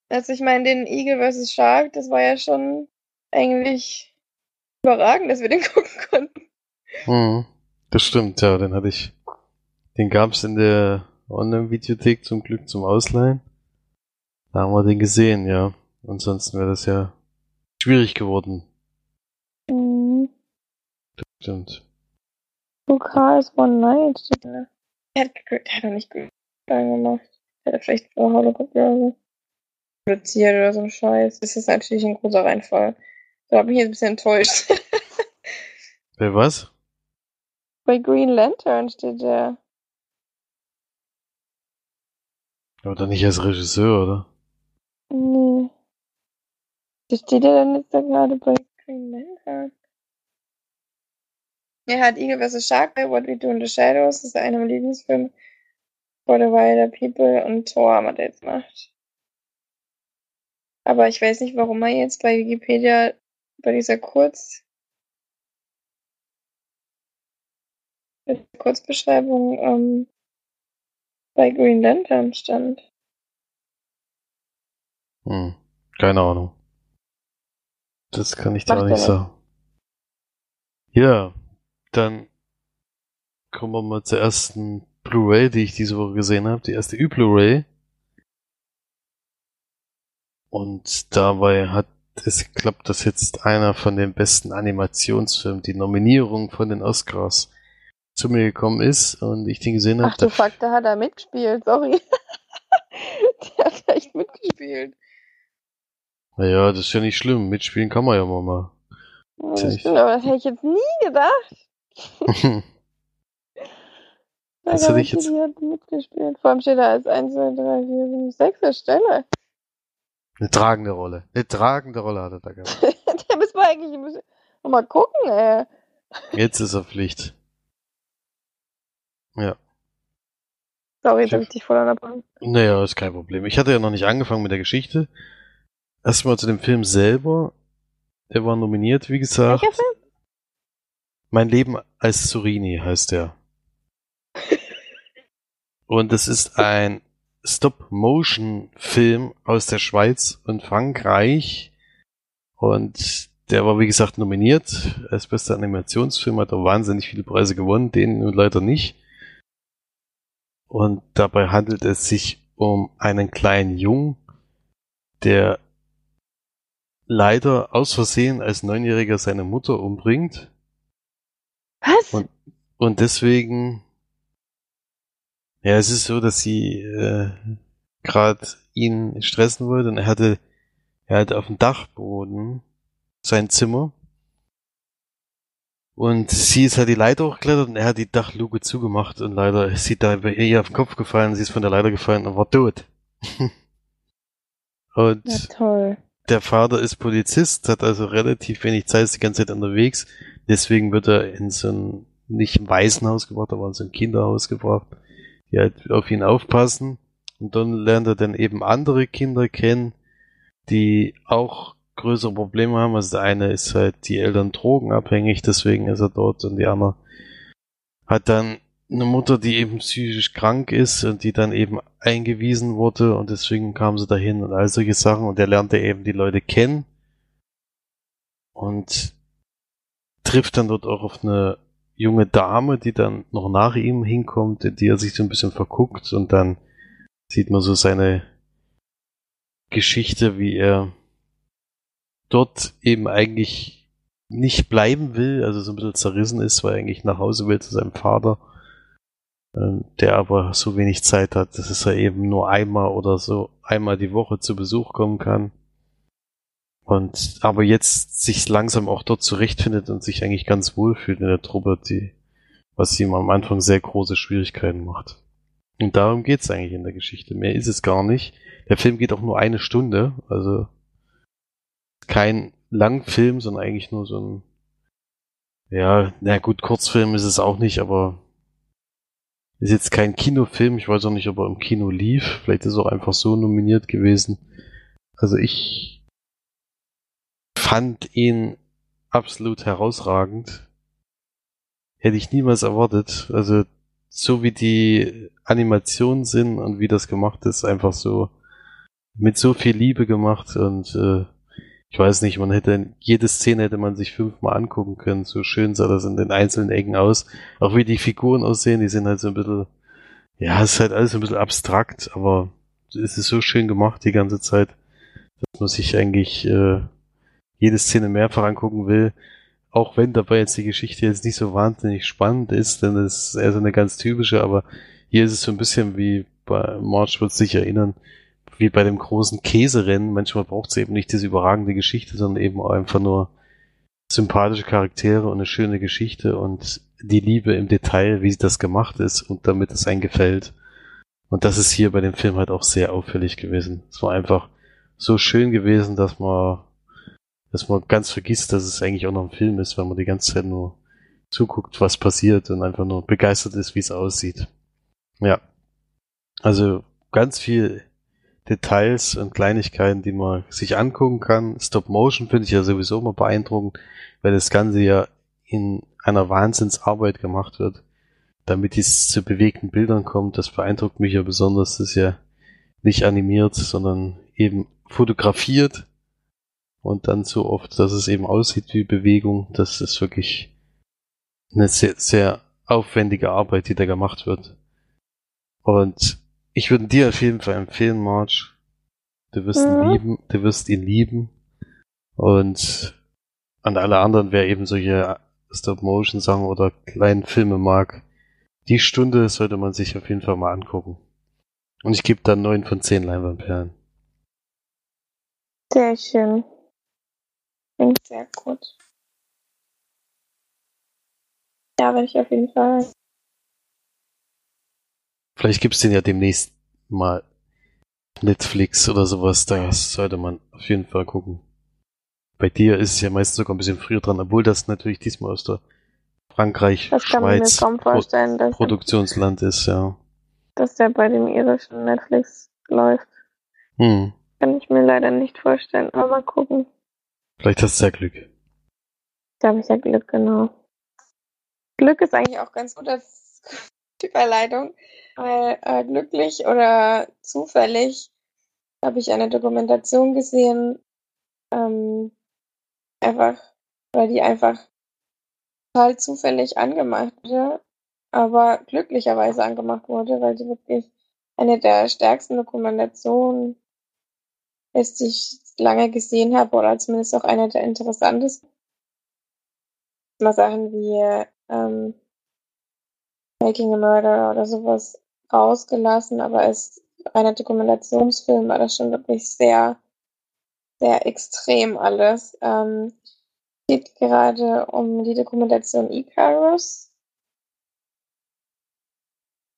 Also ich meine, den Eagle vs. Shark, das war ja schon eigentlich überragend, dass wir den [laughs] gucken konnten. Hm, das stimmt, ja, den hatte ich. Den gab's in der Online-Videothek zum Glück zum Ausleihen. Da haben wir den gesehen, ja. Ansonsten wäre das ja schwierig geworden. Mhm. Das stimmt. Two Cars One Night. Er hat, er hat doch nicht gut gemacht. Er hat vielleicht vor Holocaust oder so produziert oder so ein Scheiß. Das ist natürlich ein großer Reinfall. Da habe ich jetzt ein bisschen enttäuscht. [laughs] Bei was? Bei Green Lantern steht der. Aber dann nicht als Regisseur, oder? Nee. Wie steht er denn jetzt da gerade bei Green Lantern? Er hat Eagle vs. Shark bei What We Do in the Shadows. Das ist einer meiner Lieblingsfilme. For the Wilder People und Thor haben wir jetzt gemacht. Aber ich weiß nicht, warum er jetzt bei Wikipedia bei dieser Kurz Kurzbeschreibung ähm, bei Green Lantern stand. Hm, keine Ahnung. Das kann ich dir auch nicht sagen. Ja, dann kommen wir mal zur ersten Blu-ray, die ich diese Woche gesehen habe. Die erste Ü-Blu-ray. Und dabei hat es geklappt, dass jetzt einer von den besten Animationsfilmen, die Nominierung von den Oscars, zu mir gekommen ist und ich den gesehen habe. Ach du Fuck, da hat er mitgespielt, sorry. [laughs] Der hat echt mitgespielt. Naja, das ist ja nicht schlimm. Mitspielen kann man ja mal. Ja, das stimmt, aber das hätte ich jetzt nie gedacht. [laughs] das hätte ich jetzt... Die hat mitgespielt. Vor allem steht da als 1, 2, 3, 4, 5, 6 Stelle. Eine tragende Rolle. Eine tragende Rolle hat er da gehabt. Der müssen wir eigentlich mal gucken, ey. Jetzt ist er Pflicht. Ja. Sorry, jetzt habe ich dich voll an der Bahn. Naja, ist kein Problem. Ich hatte ja noch nicht angefangen mit der Geschichte. Erstmal zu dem Film selber. Der war nominiert, wie gesagt. Welcher Film? Mein Leben als Zurini heißt der. [laughs] Und es ist ein Stop-Motion-Film aus der Schweiz und Frankreich. Und der war, wie gesagt, nominiert als bester Animationsfilm, hat auch wahnsinnig viele Preise gewonnen, den nun leider nicht. Und dabei handelt es sich um einen kleinen Jungen, der leider aus Versehen als Neunjähriger seine Mutter umbringt. Was? Und, und deswegen, ja, es ist so, dass sie äh, gerade ihn stressen wollte und er hatte, er hatte auf dem Dachboden sein Zimmer und sie ist halt die Leiter hochgeklettert und er hat die Dachluke zugemacht und leider ist sie da bei ihr auf den Kopf gefallen, sie ist von der Leiter gefallen und war tot. [laughs] und ja, der Vater ist Polizist, hat also relativ wenig Zeit, ist die ganze Zeit unterwegs. Deswegen wird er in so ein, nicht ein Waisenhaus gebracht, aber in so ein Kinderhaus gebracht, halt auf ihn aufpassen. Und dann lernt er dann eben andere Kinder kennen, die auch größere Probleme haben. Also der eine ist halt die Eltern drogenabhängig, deswegen ist er dort und die andere hat dann eine Mutter, die eben psychisch krank ist und die dann eben eingewiesen wurde und deswegen kam sie dahin und all solche Sachen und er lernte eben die Leute kennen und trifft dann dort auch auf eine junge Dame, die dann noch nach ihm hinkommt, in die er sich so ein bisschen verguckt und dann sieht man so seine Geschichte, wie er dort eben eigentlich nicht bleiben will, also so ein bisschen zerrissen ist, weil er eigentlich nach Hause will zu seinem Vater ähm, der aber so wenig Zeit hat, dass er eben nur einmal oder so einmal die Woche zu Besuch kommen kann. Und aber jetzt sich langsam auch dort zurechtfindet und sich eigentlich ganz wohl fühlt in der Truppe, die, was ihm am Anfang sehr große Schwierigkeiten macht. Und darum geht's eigentlich in der Geschichte. Mehr ist es gar nicht. Der Film geht auch nur eine Stunde, also kein Langfilm, sondern eigentlich nur so ein, ja, na gut, Kurzfilm ist es auch nicht, aber ist jetzt kein Kinofilm, ich weiß auch nicht, ob er im Kino lief. Vielleicht ist er auch einfach so nominiert gewesen. Also ich fand ihn absolut herausragend. Hätte ich niemals erwartet. Also so wie die Animationen sind und wie das gemacht ist, einfach so mit so viel Liebe gemacht und äh, ich weiß nicht, man hätte, jede Szene hätte man sich fünfmal angucken können. So schön sah das in den einzelnen Ecken aus. Auch wie die Figuren aussehen, die sind halt so ein bisschen, ja, es ist halt alles ein bisschen abstrakt, aber es ist so schön gemacht die ganze Zeit, dass man sich eigentlich äh, jede Szene mehrfach angucken will. Auch wenn dabei jetzt die Geschichte jetzt nicht so wahnsinnig spannend ist, denn es ist eher so eine ganz typische, aber hier ist es so ein bisschen wie bei March wird sich erinnern, wie bei dem großen Käserennen, manchmal braucht es eben nicht diese überragende Geschichte, sondern eben einfach nur sympathische Charaktere und eine schöne Geschichte und die Liebe im Detail, wie das gemacht ist und damit es einem gefällt. Und das ist hier bei dem Film halt auch sehr auffällig gewesen. Es war einfach so schön gewesen, dass man, dass man ganz vergisst, dass es eigentlich auch noch ein Film ist, weil man die ganze Zeit nur zuguckt, was passiert und einfach nur begeistert ist, wie es aussieht. Ja. Also ganz viel Details und Kleinigkeiten, die man sich angucken kann. Stop Motion finde ich ja sowieso immer beeindruckend, weil das Ganze ja in einer Wahnsinnsarbeit gemacht wird, damit es zu bewegten Bildern kommt. Das beeindruckt mich ja besonders. Das ist ja nicht animiert, sondern eben fotografiert und dann so oft, dass es eben aussieht wie Bewegung. Das ist wirklich eine sehr, sehr aufwendige Arbeit, die da gemacht wird. Und ich würde dir auf jeden Fall empfehlen, Marge. Du wirst mhm. ihn lieben, du wirst ihn lieben. Und an alle anderen, wer eben solche Stop-Motion-Sachen oder kleinen Filme mag, die Stunde sollte man sich auf jeden Fall mal angucken. Und ich gebe dann neun von zehn Leinwandperlen. Sehr schön. Klingt sehr gut. Ja, werde ich auf jeden Fall Vielleicht gibt's den ja demnächst mal Netflix oder sowas. Da sollte man auf jeden Fall gucken. Bei dir ist es ja meistens sogar ein bisschen früher dran, obwohl das natürlich diesmal aus der Frankreich, das Schweiz Pro Produktionsland ist, ja. Dass der bei dem irischen Netflix läuft. Hm. Kann ich mir leider nicht vorstellen, aber mal gucken. Vielleicht hast du ja Glück. Da habe ich ja Glück, genau. Glück ist eigentlich auch ganz gut als [laughs] Überleitung, weil äh, glücklich oder zufällig habe ich eine Dokumentation gesehen, ähm, einfach, weil die einfach total zufällig angemacht wurde, aber glücklicherweise angemacht wurde, weil die wirklich eine der stärksten Dokumentationen ist, die ich lange gesehen habe, oder zumindest auch eine der interessantesten. Mal Sachen wie ähm, Making a Murder oder sowas rausgelassen, aber als reiner Dokumentationsfilm war das schon wirklich sehr, sehr extrem alles. Ähm, geht gerade um die Dokumentation Icarus,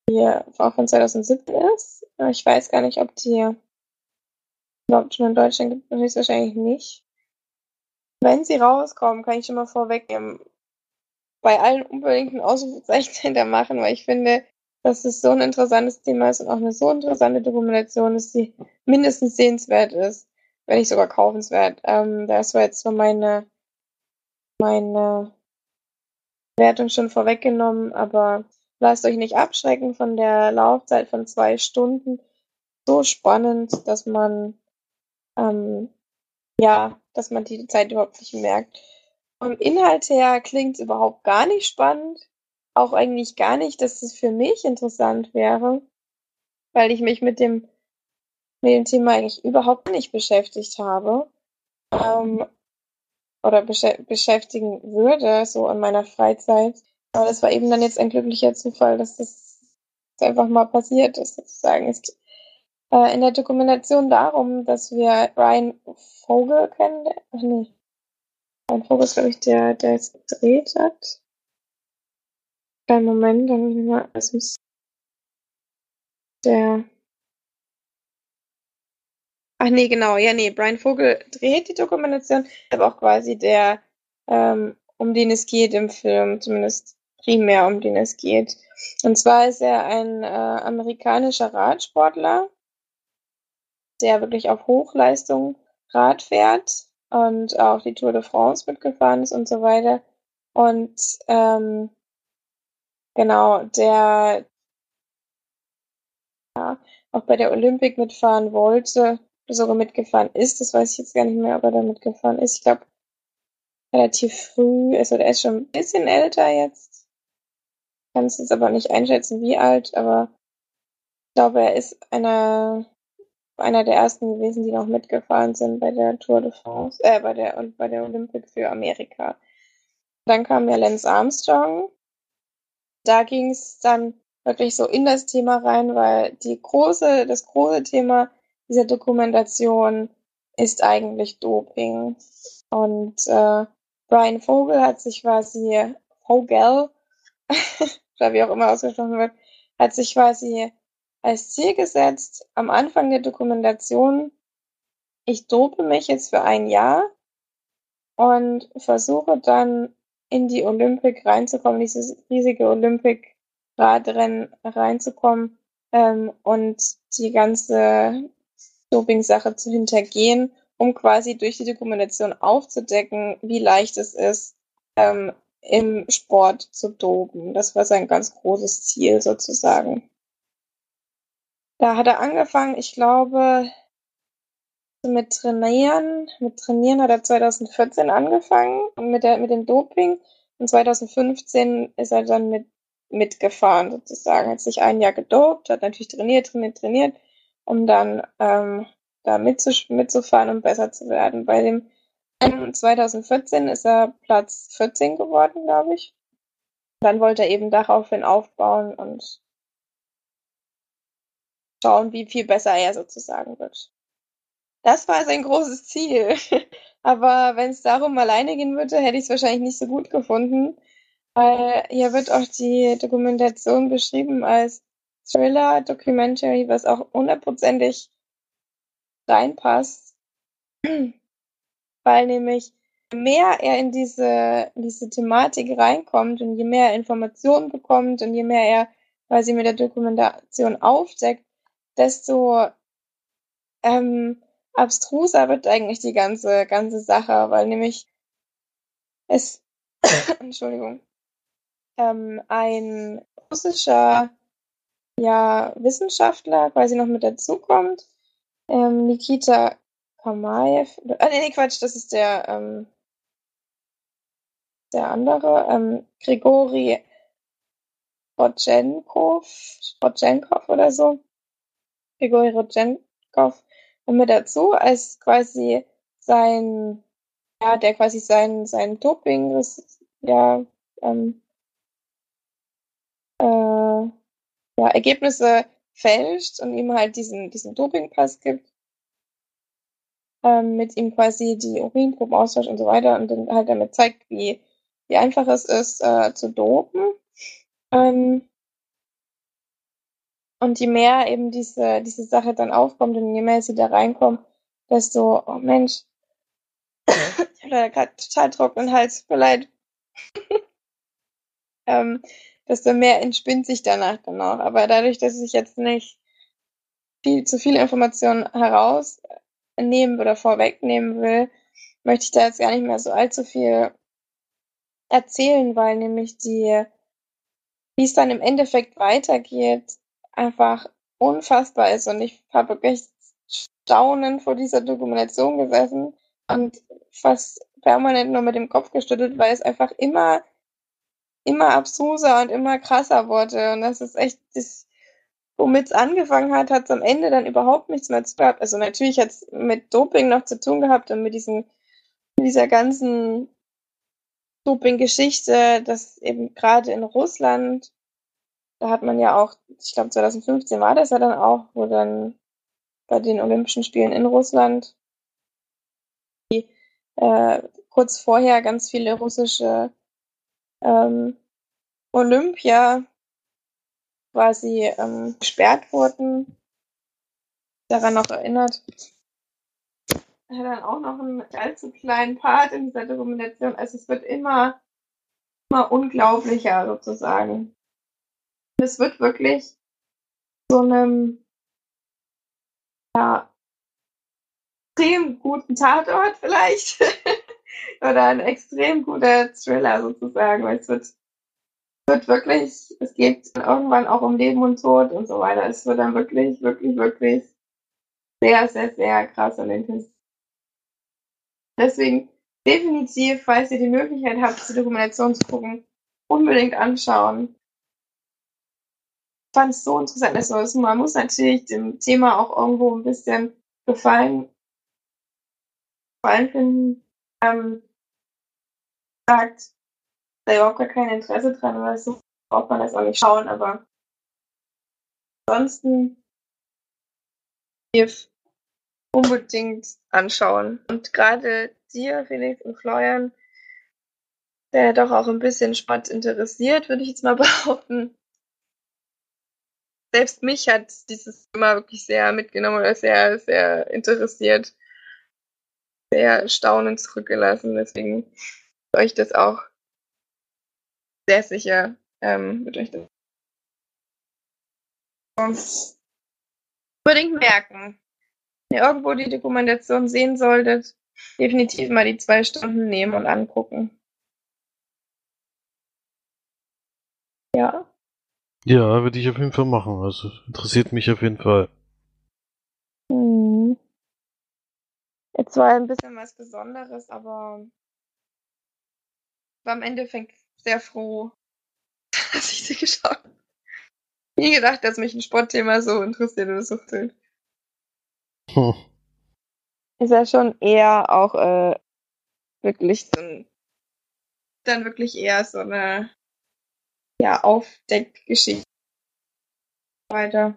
die auch von 2017 ist. Ich weiß gar nicht, ob die schon in Deutschland gibt, höchstwahrscheinlich nicht. Wenn sie rauskommen, kann ich schon mal vorwegnehmen, bei allen unbedingt ein Ausrufezeichen [laughs] hinter machen, weil ich finde, dass es so ein interessantes Thema ist und auch eine so interessante Dokumentation ist, die mindestens sehenswert ist, wenn nicht sogar kaufenswert. Ähm, das war jetzt so meine, meine Wertung schon vorweggenommen, aber lasst euch nicht abschrecken von der Laufzeit von zwei Stunden. So spannend, dass man ähm, ja, dass man die Zeit überhaupt nicht merkt. Vom Inhalt her klingt es überhaupt gar nicht spannend. Auch eigentlich gar nicht, dass es für mich interessant wäre, weil ich mich mit dem, mit dem Thema eigentlich überhaupt nicht beschäftigt habe. Ähm, oder besch beschäftigen würde, so in meiner Freizeit. Aber das war eben dann jetzt ein glücklicher Zufall, dass das einfach mal passiert ist, sozusagen. Es äh, in der Dokumentation darum, dass wir Ryan Vogel kennen. Ach nee. Ryan Vogel ist, glaube ich, der, der es gedreht hat. Kleinen Moment, dann muss ich mal, es muss der Ach nee, genau, ja, nee, Brian Vogel dreht die Dokumentation, aber auch quasi der, ähm, um den es geht im Film, zumindest primär um den es geht. Und zwar ist er ein äh, amerikanischer Radsportler, der wirklich auf Hochleistung Rad fährt und auch die Tour de France mitgefahren ist und so weiter. Und ähm, genau, der ja, auch bei der Olympic mitfahren wollte, sogar mitgefahren ist. Das weiß ich jetzt gar nicht mehr, ob er da mitgefahren ist. Ich glaube, relativ früh. Also der ist schon ein bisschen älter jetzt. Kann es jetzt aber nicht einschätzen, wie alt, aber ich glaube, er ist einer, einer der ersten gewesen, die noch mitgefahren sind bei der Tour de France, äh, bei der, und bei der Olympic für Amerika. Dann kam ja Lance Armstrong. Da ging es dann wirklich so in das Thema rein, weil die große, das große Thema dieser Dokumentation ist eigentlich Doping. Und äh, Brian Vogel hat sich quasi, Vogel, [laughs] oder wie auch immer ausgesprochen wird, hat sich quasi als Ziel gesetzt, am Anfang der Dokumentation, ich dope mich jetzt für ein Jahr und versuche dann in die Olympic reinzukommen, dieses riesige Olympic-Radrennen reinzukommen ähm, und die ganze Doping-Sache zu hintergehen, um quasi durch die Dokumentation aufzudecken, wie leicht es ist, ähm, im Sport zu dopen. Das war sein ganz großes Ziel sozusagen. Da hat er angefangen, ich glaube, mit Trainieren. Mit Trainieren hat er 2014 angefangen mit, der, mit dem Doping. Und 2015 ist er dann mit, mitgefahren sozusagen. Hat sich ein Jahr gedopt, hat natürlich trainiert, trainiert, trainiert um dann ähm, da mitzufahren und besser zu werden. Bei dem 2014 ist er Platz 14 geworden, glaube ich. Dann wollte er eben daraufhin aufbauen und schauen, wie viel besser er sozusagen wird. Das war sein großes Ziel. [laughs] Aber wenn es darum alleine gehen würde, hätte ich es wahrscheinlich nicht so gut gefunden. Weil hier wird auch die Dokumentation beschrieben als Thriller, Documentary, was auch hundertprozentig reinpasst, weil nämlich je mehr er in diese, in diese Thematik reinkommt und je mehr er Informationen bekommt und je mehr er quasi mit der Dokumentation aufdeckt, desto ähm, abstruser wird eigentlich die ganze, ganze Sache, weil nämlich es, [coughs] Entschuldigung, ähm, ein russischer ja, Wissenschaftler quasi noch mit dazukommt. Ähm, Nikita Kamaev. Ah, nee, nee, Quatsch, das ist der, ähm, der andere. Ähm, Grigori Rodchenkov, Rodchenkov oder so. Grigori Rodchenkov mit dazu als quasi sein, ja, der quasi sein, sein Doping, das, ja, ähm, äh, ja, Ergebnisse fälscht und ihm halt diesen, diesen Dopingpass gibt, ähm, mit ihm quasi die Urinproben austauscht und so weiter und dann halt damit zeigt, wie, wie einfach es ist, äh, zu dopen. Ähm, und je mehr eben diese, diese Sache dann aufkommt und je mehr sie da reinkommen, desto, oh Mensch, ich habe da gerade total trockenen Hals, tut leid. [laughs] ähm, desto mehr entspinnt sich danach dann auch. Aber dadurch, dass ich jetzt nicht viel zu viele Informationen herausnehmen oder vorwegnehmen will, möchte ich da jetzt gar nicht mehr so allzu viel erzählen, weil nämlich die wie es dann im Endeffekt weitergeht, einfach unfassbar ist. Und ich habe wirklich staunend vor dieser Dokumentation gesessen und fast permanent nur mit dem Kopf geschüttelt, weil es einfach immer, immer abstruser und immer krasser wurde. Und das ist echt, das, womit es angefangen hat, hat es am Ende dann überhaupt nichts mehr zu gehabt. Also natürlich hat es mit Doping noch zu tun gehabt und mit diesen, mit dieser ganzen Doping-Geschichte, dass eben gerade in Russland, da hat man ja auch, ich glaube 2015 war das ja dann auch, wo dann bei den Olympischen Spielen in Russland die, äh, kurz vorher ganz viele russische ähm, Olympia quasi ähm, gesperrt wurden. Daran noch erinnert. Er hat dann auch noch einen allzu kleinen Part in dieser Dokumentation. Also es wird immer, immer unglaublicher sozusagen. Es wird wirklich so einem ja, extrem guten Tatort vielleicht. [laughs] Oder ein extrem guter Thriller sozusagen, weil es wird, wird wirklich, es geht irgendwann auch um Leben und Tod und so weiter. Es wird dann wirklich, wirklich, wirklich sehr, sehr, sehr krass und intensiv. Deswegen definitiv, falls ihr die Möglichkeit habt, die Dokumentation zu gucken, unbedingt anschauen. Ich fand es so interessant. Also man muss natürlich dem Thema auch irgendwo ein bisschen gefallen, gefallen finden. Ähm, sagt, da überhaupt gar kein Interesse dran oder so, braucht man das auch nicht schauen, aber ansonsten unbedingt anschauen. Und gerade dir, Felix und Florian, der doch auch ein bisschen Sport interessiert, würde ich jetzt mal [laughs] behaupten. Selbst mich hat dieses Thema wirklich sehr mitgenommen oder sehr, sehr interessiert, sehr staunend zurückgelassen. Deswegen euch das auch sehr sicher ähm, wird euch unbedingt merken. Wenn ihr irgendwo die Dokumentation sehen solltet, definitiv mal die zwei Stunden nehmen und angucken. Ja. Ja, würde ich auf jeden Fall machen. Also interessiert mich auf jeden Fall. Hm. Jetzt war ein bisschen was Besonderes, aber war im Endeffekt sehr froh, [laughs] dass ich sie geschaut habe. Nie gedacht, dass mich ein Sportthema so interessiert oder so fühlt. Hm. Ist ja schon eher auch äh, wirklich so ein, dann wirklich eher so eine ja, Aufdeckgeschichte weiter.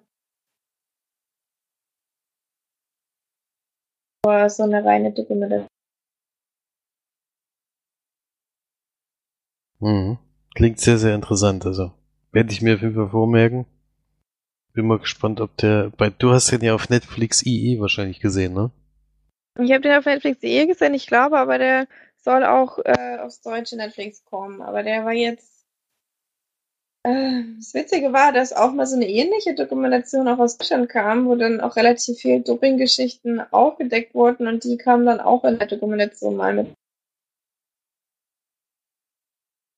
Aber so eine reine Dokumentation. Mhm. Klingt sehr, sehr interessant. Also werde ich mir auf jeden Fall vormerken. Bin mal gespannt, ob der. Bei, du hast den ja auf Netflix IE wahrscheinlich gesehen, ne? Ich habe den auf Netflix IE gesehen, ich glaube, aber der soll auch äh, aufs deutsche Netflix kommen. Aber der war jetzt. Äh, das Witzige war, dass auch mal so eine ähnliche Dokumentation auch aus Deutschland kam, wo dann auch relativ viel Doping-Geschichten aufgedeckt wurden und die kamen dann auch in der Dokumentation mal mit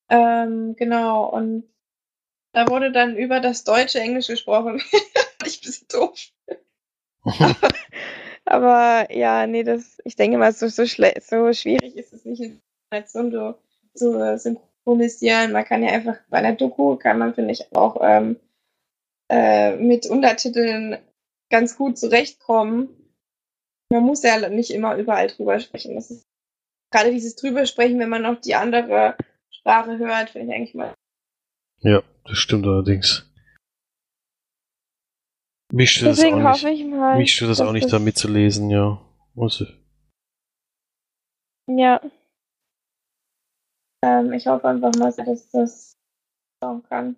Ähm, genau, und da wurde dann über das deutsche Englisch gesprochen. [laughs] ich bin doof. aber, [laughs] aber, ja, nee, das, ich denke mal, so, so, so schwierig ist es nicht, Informationen zu, zu synchronisieren. Man kann ja einfach bei einer Doku kann man, finde ich, auch ähm, äh, mit Untertiteln ganz gut zurechtkommen. Man muss ja nicht immer überall drüber sprechen. Das ist gerade dieses drüber sprechen, wenn man noch die andere Sprache hört, finde ich eigentlich mal. Ja, das stimmt allerdings. Mich stört Deswegen das auch nicht, mal, mich stört das auch nicht, da mitzulesen, ja. Muss ich. Ja. Ähm, ich hoffe einfach mal, dass das schauen kann.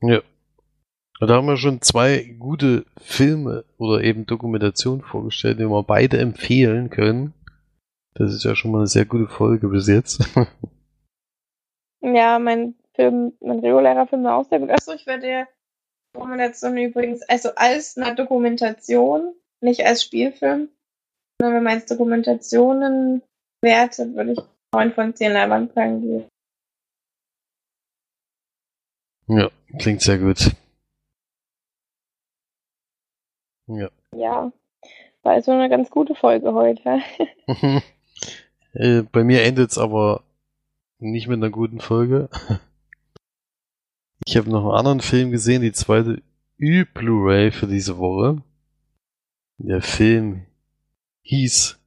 Ja. Da haben wir schon zwei gute Filme oder eben Dokumentationen vorgestellt, die wir beide empfehlen können. Das ist ja schon mal eine sehr gute Folge bis jetzt. ja, mein Film, mein regulärer Film war auch sehr gut. Achso, ich werde der Dokumentation übrigens, also als eine Dokumentation, nicht als Spielfilm, sondern wenn man jetzt Dokumentationen wertet, würde ich 9 von 10 Leinwandperlen geben. Ja, klingt sehr gut. Ja. Ja, war also eine ganz gute Folge heute. [laughs] Äh, bei mir endet es aber nicht mit einer guten Folge. Ich habe noch einen anderen Film gesehen, die zweite Ü-Blu-ray für diese Woche. Der Film hieß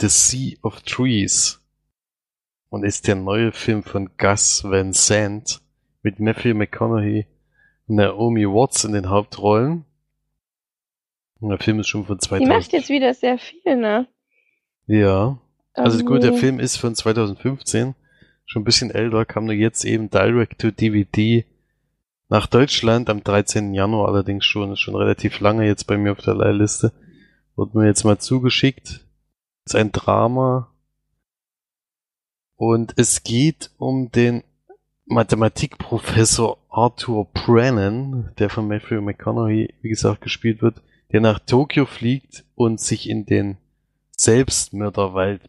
The Sea of Trees und ist der neue Film von Gus Van Sant mit Matthew McConaughey und Naomi Watts in den Hauptrollen. Und der Film ist schon von 2000. Die macht jetzt wieder sehr viel, ne? Ja. Also um, gut, der Film ist von 2015, schon ein bisschen älter, kam nur jetzt eben direct to DVD nach Deutschland am 13. Januar allerdings schon, ist schon relativ lange jetzt bei mir auf der Leihliste. Wurde mir jetzt mal zugeschickt. Ist ein Drama und es geht um den Mathematikprofessor Arthur Brennan, der von Matthew McConaughey, wie gesagt, gespielt wird, der nach Tokio fliegt und sich in den Selbstmörderwald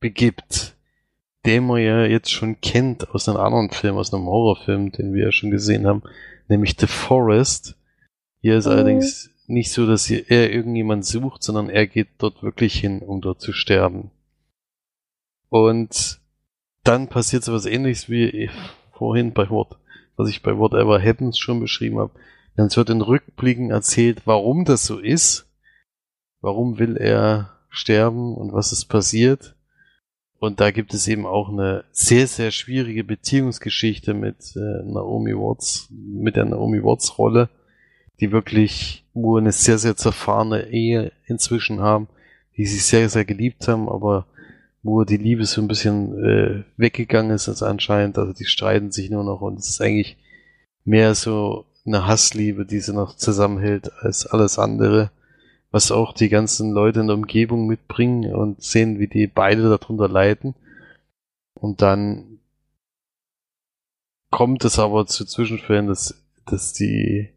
begibt, den man ja jetzt schon kennt aus einem anderen Film, aus einem Horrorfilm, den wir ja schon gesehen haben, nämlich The Forest. Hier ist mhm. allerdings nicht so, dass hier er irgendjemand sucht, sondern er geht dort wirklich hin, um dort zu sterben. Und dann passiert so was ähnliches wie vorhin bei Wort, was ich bei Whatever Happens schon beschrieben habe. Denn es wird in Rückblicken erzählt, warum das so ist. Warum will er sterben und was ist passiert. Und da gibt es eben auch eine sehr, sehr schwierige Beziehungsgeschichte mit äh, Naomi Watts, mit der Naomi Watts Rolle, die wirklich, wo eine sehr, sehr zerfahrene Ehe inzwischen haben, die sich sehr, sehr geliebt haben, aber wo die Liebe so ein bisschen äh, weggegangen ist als anscheinend. Also die streiten sich nur noch und es ist eigentlich mehr so eine Hassliebe, die sie noch zusammenhält als alles andere. Was auch die ganzen Leute in der Umgebung mitbringen und sehen, wie die beide darunter leiden. Und dann kommt es aber zu Zwischenfällen, dass, dass die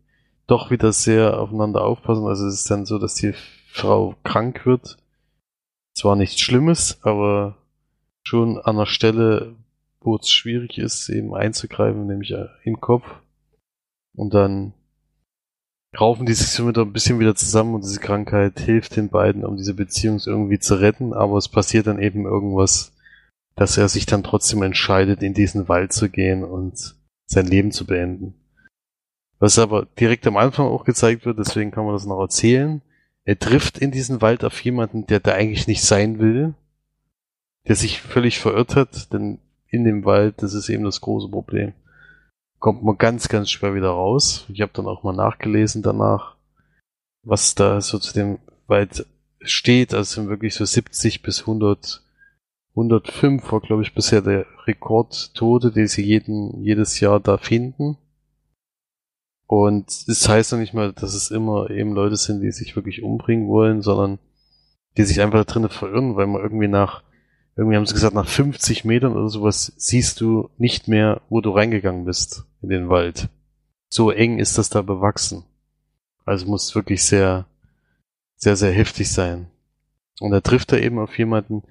doch wieder sehr aufeinander aufpassen. Also es ist dann so, dass die Frau krank wird zwar nichts Schlimmes, aber schon an der Stelle, wo es schwierig ist, eben einzugreifen, nämlich äh, im Kopf. Und dann raufen die sich so wieder ein bisschen wieder zusammen und diese Krankheit hilft den beiden, um diese Beziehung irgendwie zu retten, aber es passiert dann eben irgendwas, dass er sich dann trotzdem entscheidet, in diesen Wald zu gehen und sein Leben zu beenden. Was aber direkt am Anfang auch gezeigt wird, deswegen kann man das noch erzählen, er trifft in diesen Wald auf jemanden, der da eigentlich nicht sein will, der sich völlig verirrt hat, denn in dem Wald, das ist eben das große Problem, kommt man ganz, ganz schwer wieder raus. Ich habe dann auch mal nachgelesen danach, was da so zu dem Wald steht. Also sind wirklich so 70 bis 100, 105 war, glaube ich, bisher der Rekordtote, den sie jeden, jedes Jahr da finden. Und es das heißt ja nicht mal, dass es immer eben Leute sind, die sich wirklich umbringen wollen, sondern die sich einfach da drinnen verirren, weil man irgendwie nach, irgendwie haben sie gesagt, nach 50 Metern oder sowas siehst du nicht mehr, wo du reingegangen bist in den Wald. So eng ist das da bewachsen. Also muss wirklich sehr, sehr, sehr heftig sein. Und da trifft er eben auf jemanden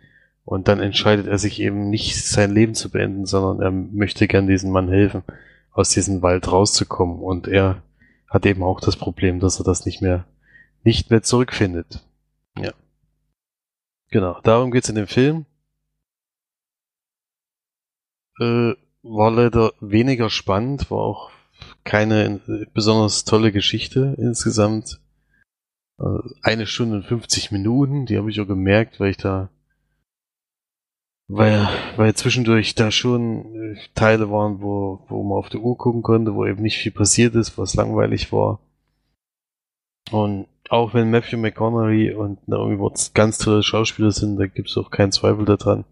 und dann entscheidet er sich eben nicht sein Leben zu beenden, sondern er möchte gern diesem Mann helfen aus diesem Wald rauszukommen. Und er hat eben auch das Problem, dass er das nicht mehr, nicht mehr zurückfindet. Ja. Genau, darum geht's in dem Film. Äh, war leider weniger spannend, war auch keine besonders tolle Geschichte insgesamt. Äh, eine Stunde und 50 Minuten, die habe ich auch gemerkt, weil ich da weil, weil zwischendurch da schon äh, Teile waren, wo, wo man auf die Uhr gucken konnte, wo eben nicht viel passiert ist, was langweilig war. Und auch wenn Matthew McConaughey und Naomi Watts ganz tolle Schauspieler sind, da gibt es auch keinen Zweifel daran,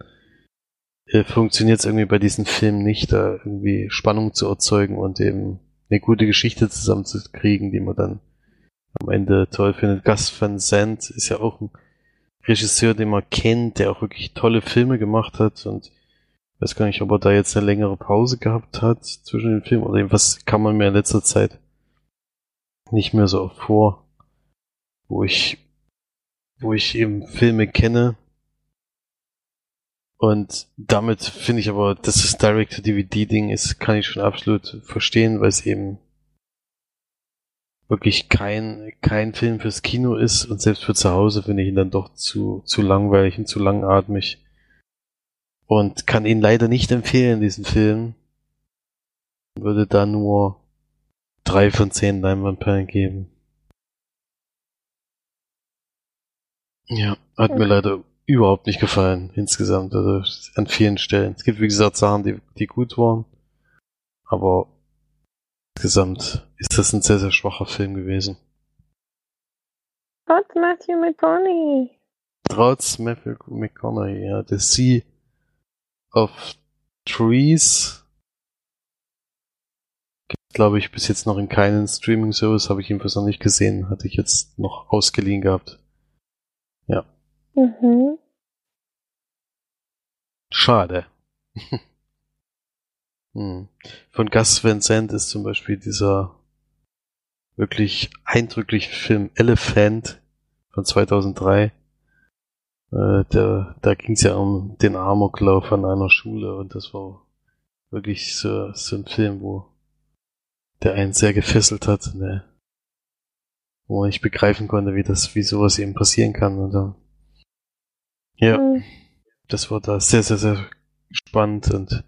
äh, funktioniert es irgendwie bei diesen Filmen nicht, da irgendwie Spannung zu erzeugen und eben eine gute Geschichte zusammenzukriegen, die man dann am Ende toll findet. Gus Van Sant ist ja auch ein Regisseur, den man kennt, der auch wirklich tolle Filme gemacht hat und ich weiß gar nicht, ob er da jetzt eine längere Pause gehabt hat zwischen den Filmen oder was kann man mir in letzter Zeit nicht mehr so vor, wo ich, wo ich eben Filme kenne, Und damit finde ich aber, dass das Direct-to-DVD-Ding ist, kann ich schon absolut verstehen, weil es eben wirklich kein, kein Film fürs Kino ist und selbst für zu Hause finde ich ihn dann doch zu, zu langweilig und zu langatmig. Und kann ihn leider nicht empfehlen, diesen Film. Würde da nur drei von zehn Leinwandperlen geben. Ja, hat mir leider überhaupt nicht gefallen, insgesamt, also an vielen Stellen. Es gibt, wie gesagt, Sachen, die, die gut waren, aber insgesamt ist das ein sehr, sehr schwacher Film gewesen. Trotz Matthew McConaughey. Trotz Matthew McConaughey, ja. The Sea of Trees gibt, glaube ich, bis jetzt noch in keinen Streaming-Service, habe ich jedenfalls noch nicht gesehen, hatte ich jetzt noch ausgeliehen gehabt. Ja. Mhm. Schade. [laughs] hm. Von Gus Van Sant ist zum Beispiel dieser wirklich eindrückliche Film Elephant von 2003. Äh, der, da ging es ja um den Amoklauf an einer Schule und das war wirklich so, so ein Film, wo der einen sehr gefesselt hat, ne? wo man nicht begreifen konnte, wie das, wie sowas eben passieren kann. Und dann, ja, mhm. das war da sehr, sehr, sehr spannend und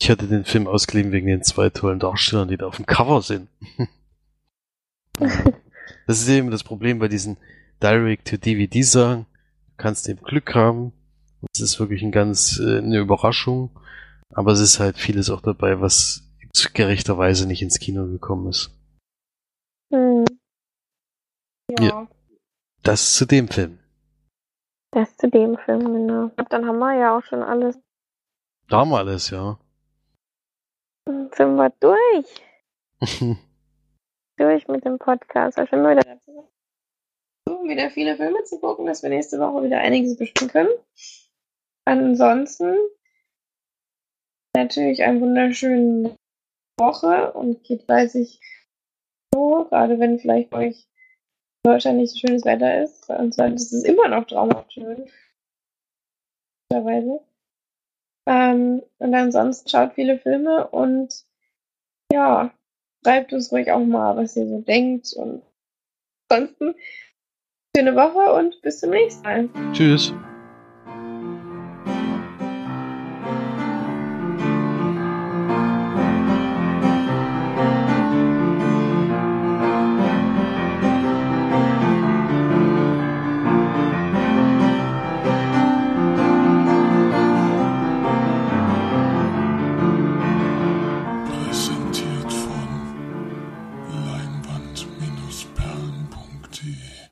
ich hatte den Film ausgeliehen wegen den zwei tollen Darstellern, die da auf dem Cover sind. [laughs] das ist eben das Problem bei diesen Direct-to-DVD-Sachen. Du kannst eben Glück haben. Es ist wirklich ein ganz äh, eine Überraschung. Aber es ist halt vieles auch dabei, was gerechterweise nicht ins Kino gekommen ist. Hm. Ja. ja. Das zu dem Film. Das zu dem Film, genau. Dann haben wir ja auch schon alles. Da haben wir alles, ja. Sind wir durch? [laughs] durch mit dem Podcast. Ich bin wieder dazu. Versuchen wieder viele Filme zu gucken, dass wir nächste Woche wieder einiges bestimmen können. Ansonsten natürlich einen wunderschönen Woche und geht fleißig so, gerade wenn vielleicht bei euch in Deutschland nicht so schönes Wetter ist. Bei uns ist es immer noch traumhaft schön. Ähm, und ansonsten schaut viele Filme und ja, schreibt uns ruhig auch mal, was ihr so denkt. Und ansonsten schöne Woche und bis zum nächsten Mal. Tschüss.